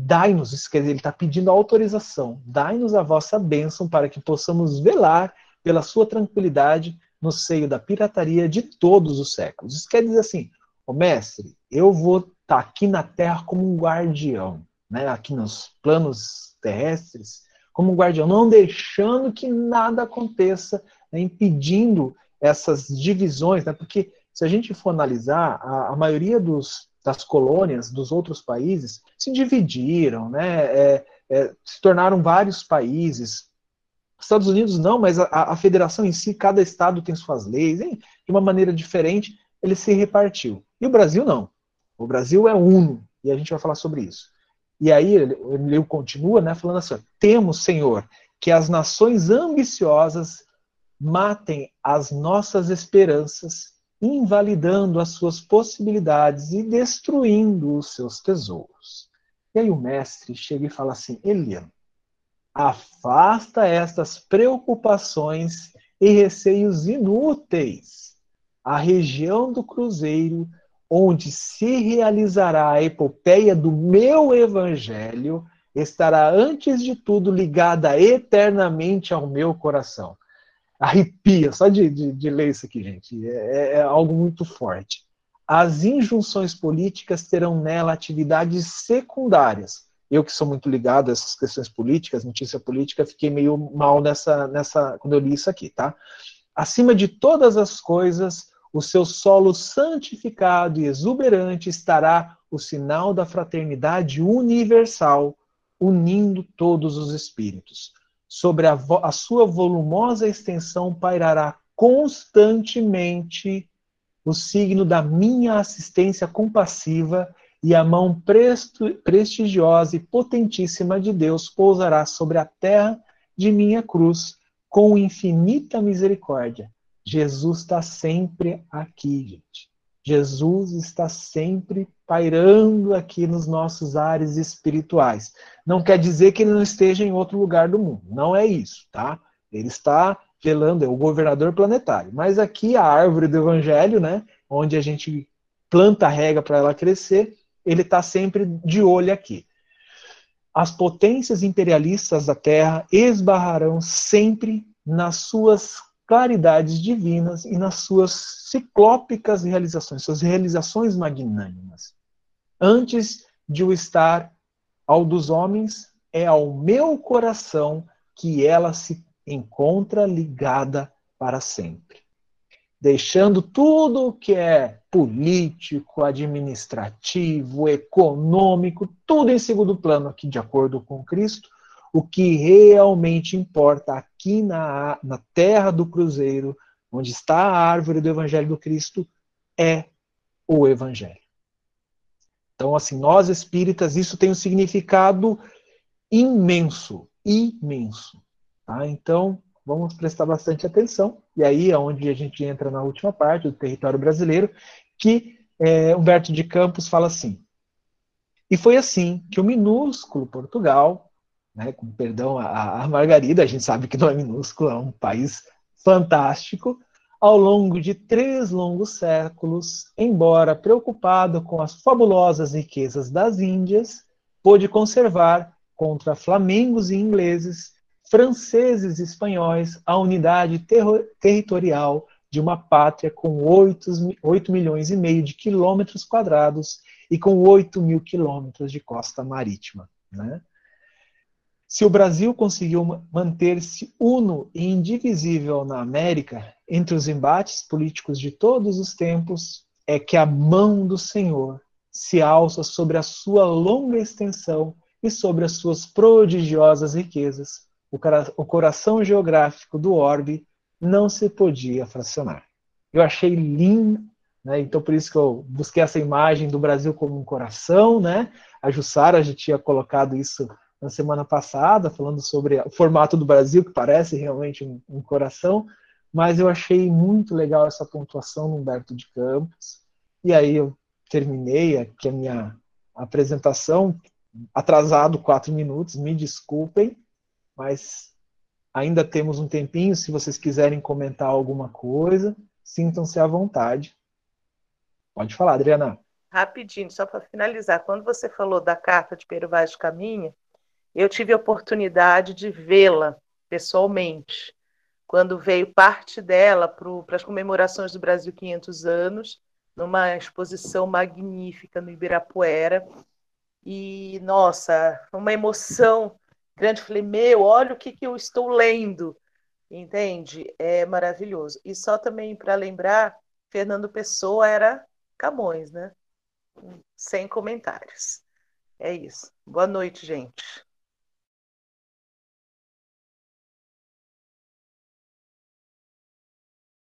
[SPEAKER 1] Dai-nos, quer dizer, ele está pedindo autorização, dai-nos a vossa bênção para que possamos velar pela sua tranquilidade no seio da pirataria de todos os séculos. Isso quer dizer assim, o mestre, eu vou estar tá aqui na Terra como um guardião, né, aqui nos planos terrestres, como um guardião, não deixando que nada aconteça, né, impedindo essas divisões, né, porque se a gente for analisar, a, a maioria dos das colônias dos outros países se dividiram, né? É, é, se tornaram vários países. Estados Unidos não, mas a, a, federação em si, cada estado tem suas leis, hein? de uma maneira diferente, ele se repartiu. E o Brasil não. O Brasil é uno, e a gente vai falar sobre isso. E aí ele, ele continua né, falando assim: temos, Senhor, que as nações ambiciosas matem as nossas esperanças, invalidando as suas possibilidades e destruindo os seus tesouros. E aí o mestre chega e fala assim: Eliano, afasta estas preocupações e receios inúteis. A região do Cruzeiro, onde se realizará a epopeia do meu evangelho, estará antes de tudo ligada eternamente ao meu coração. Arrepia, só de, de, de ler isso aqui, gente. É, é, é algo muito forte. As injunções políticas terão nela atividades secundárias. Eu que sou muito ligado a essas questões políticas, notícia política, fiquei meio mal nessa, nessa quando eu li isso aqui, tá? Acima de todas as coisas, o seu solo santificado e exuberante estará o sinal da fraternidade universal, unindo todos os espíritos. Sobre a, a sua volumosa extensão pairará constantemente o signo da minha assistência compassiva e a mão prestigiosa e potentíssima de Deus pousará sobre a terra de minha cruz com infinita misericórdia. Jesus está sempre aqui, gente. Jesus está sempre pairando aqui nos nossos ares espirituais. Não quer dizer que ele não esteja em outro lugar do mundo. Não é isso, tá? Ele está velando, é o governador planetário. Mas aqui a árvore do evangelho, né, onde a gente planta a rega para ela crescer, ele está sempre de olho aqui. As potências imperialistas da Terra esbarrarão sempre nas suas claridades divinas e nas suas ciclópicas realizações, suas realizações magnânimas. Antes de o estar ao dos homens, é ao meu coração que ela se encontra ligada para sempre. Deixando tudo que é político, administrativo, econômico, tudo em segundo plano aqui, de acordo com Cristo, o que realmente importa aqui na, na terra do Cruzeiro, onde está a árvore do Evangelho do Cristo, é o Evangelho. Então, assim, nós espíritas, isso tem um significado imenso, imenso. Tá? Então, vamos prestar bastante atenção. E aí é onde a gente entra na última parte do território brasileiro, que é, Humberto de Campos fala assim. E foi assim que o minúsculo Portugal, né, com perdão a, a Margarida, a gente sabe que não é minúsculo, é um país fantástico, ao longo de três longos séculos, embora preocupado com as fabulosas riquezas das Índias, pôde conservar, contra flamengos e ingleses, franceses e espanhóis, a unidade territorial de uma pátria com 8, 8 milhões e meio de quilômetros quadrados e com 8 mil quilômetros de costa marítima. Né? Se o Brasil conseguiu manter-se uno e indivisível na América, entre os embates políticos de todos os tempos, é que a mão do Senhor se alça sobre a sua longa extensão e sobre as suas prodigiosas riquezas. O coração geográfico do orbe não se podia fracionar. Eu achei lindo, né? então por isso que eu busquei essa imagem do Brasil como um coração, né? A Jussara já tinha colocado isso na semana passada, falando sobre o formato do Brasil, que parece realmente um, um coração, mas eu achei muito legal essa pontuação no Humberto de Campos, e aí eu terminei aqui a minha apresentação, atrasado quatro minutos, me desculpem, mas ainda temos um tempinho, se vocês quiserem comentar alguma coisa, sintam-se à vontade. Pode falar, Adriana.
[SPEAKER 3] Rapidinho, só para finalizar, quando você falou da carta de Pedro Vaz de Caminha, eu tive a oportunidade de vê-la pessoalmente, quando veio parte dela para as comemorações do Brasil 500 anos, numa exposição magnífica no Ibirapuera. E, nossa, uma emoção grande. Falei, meu, olha o que, que eu estou lendo, entende? É maravilhoso. E só também para lembrar, Fernando Pessoa era Camões, né? Sem comentários. É isso. Boa noite, gente.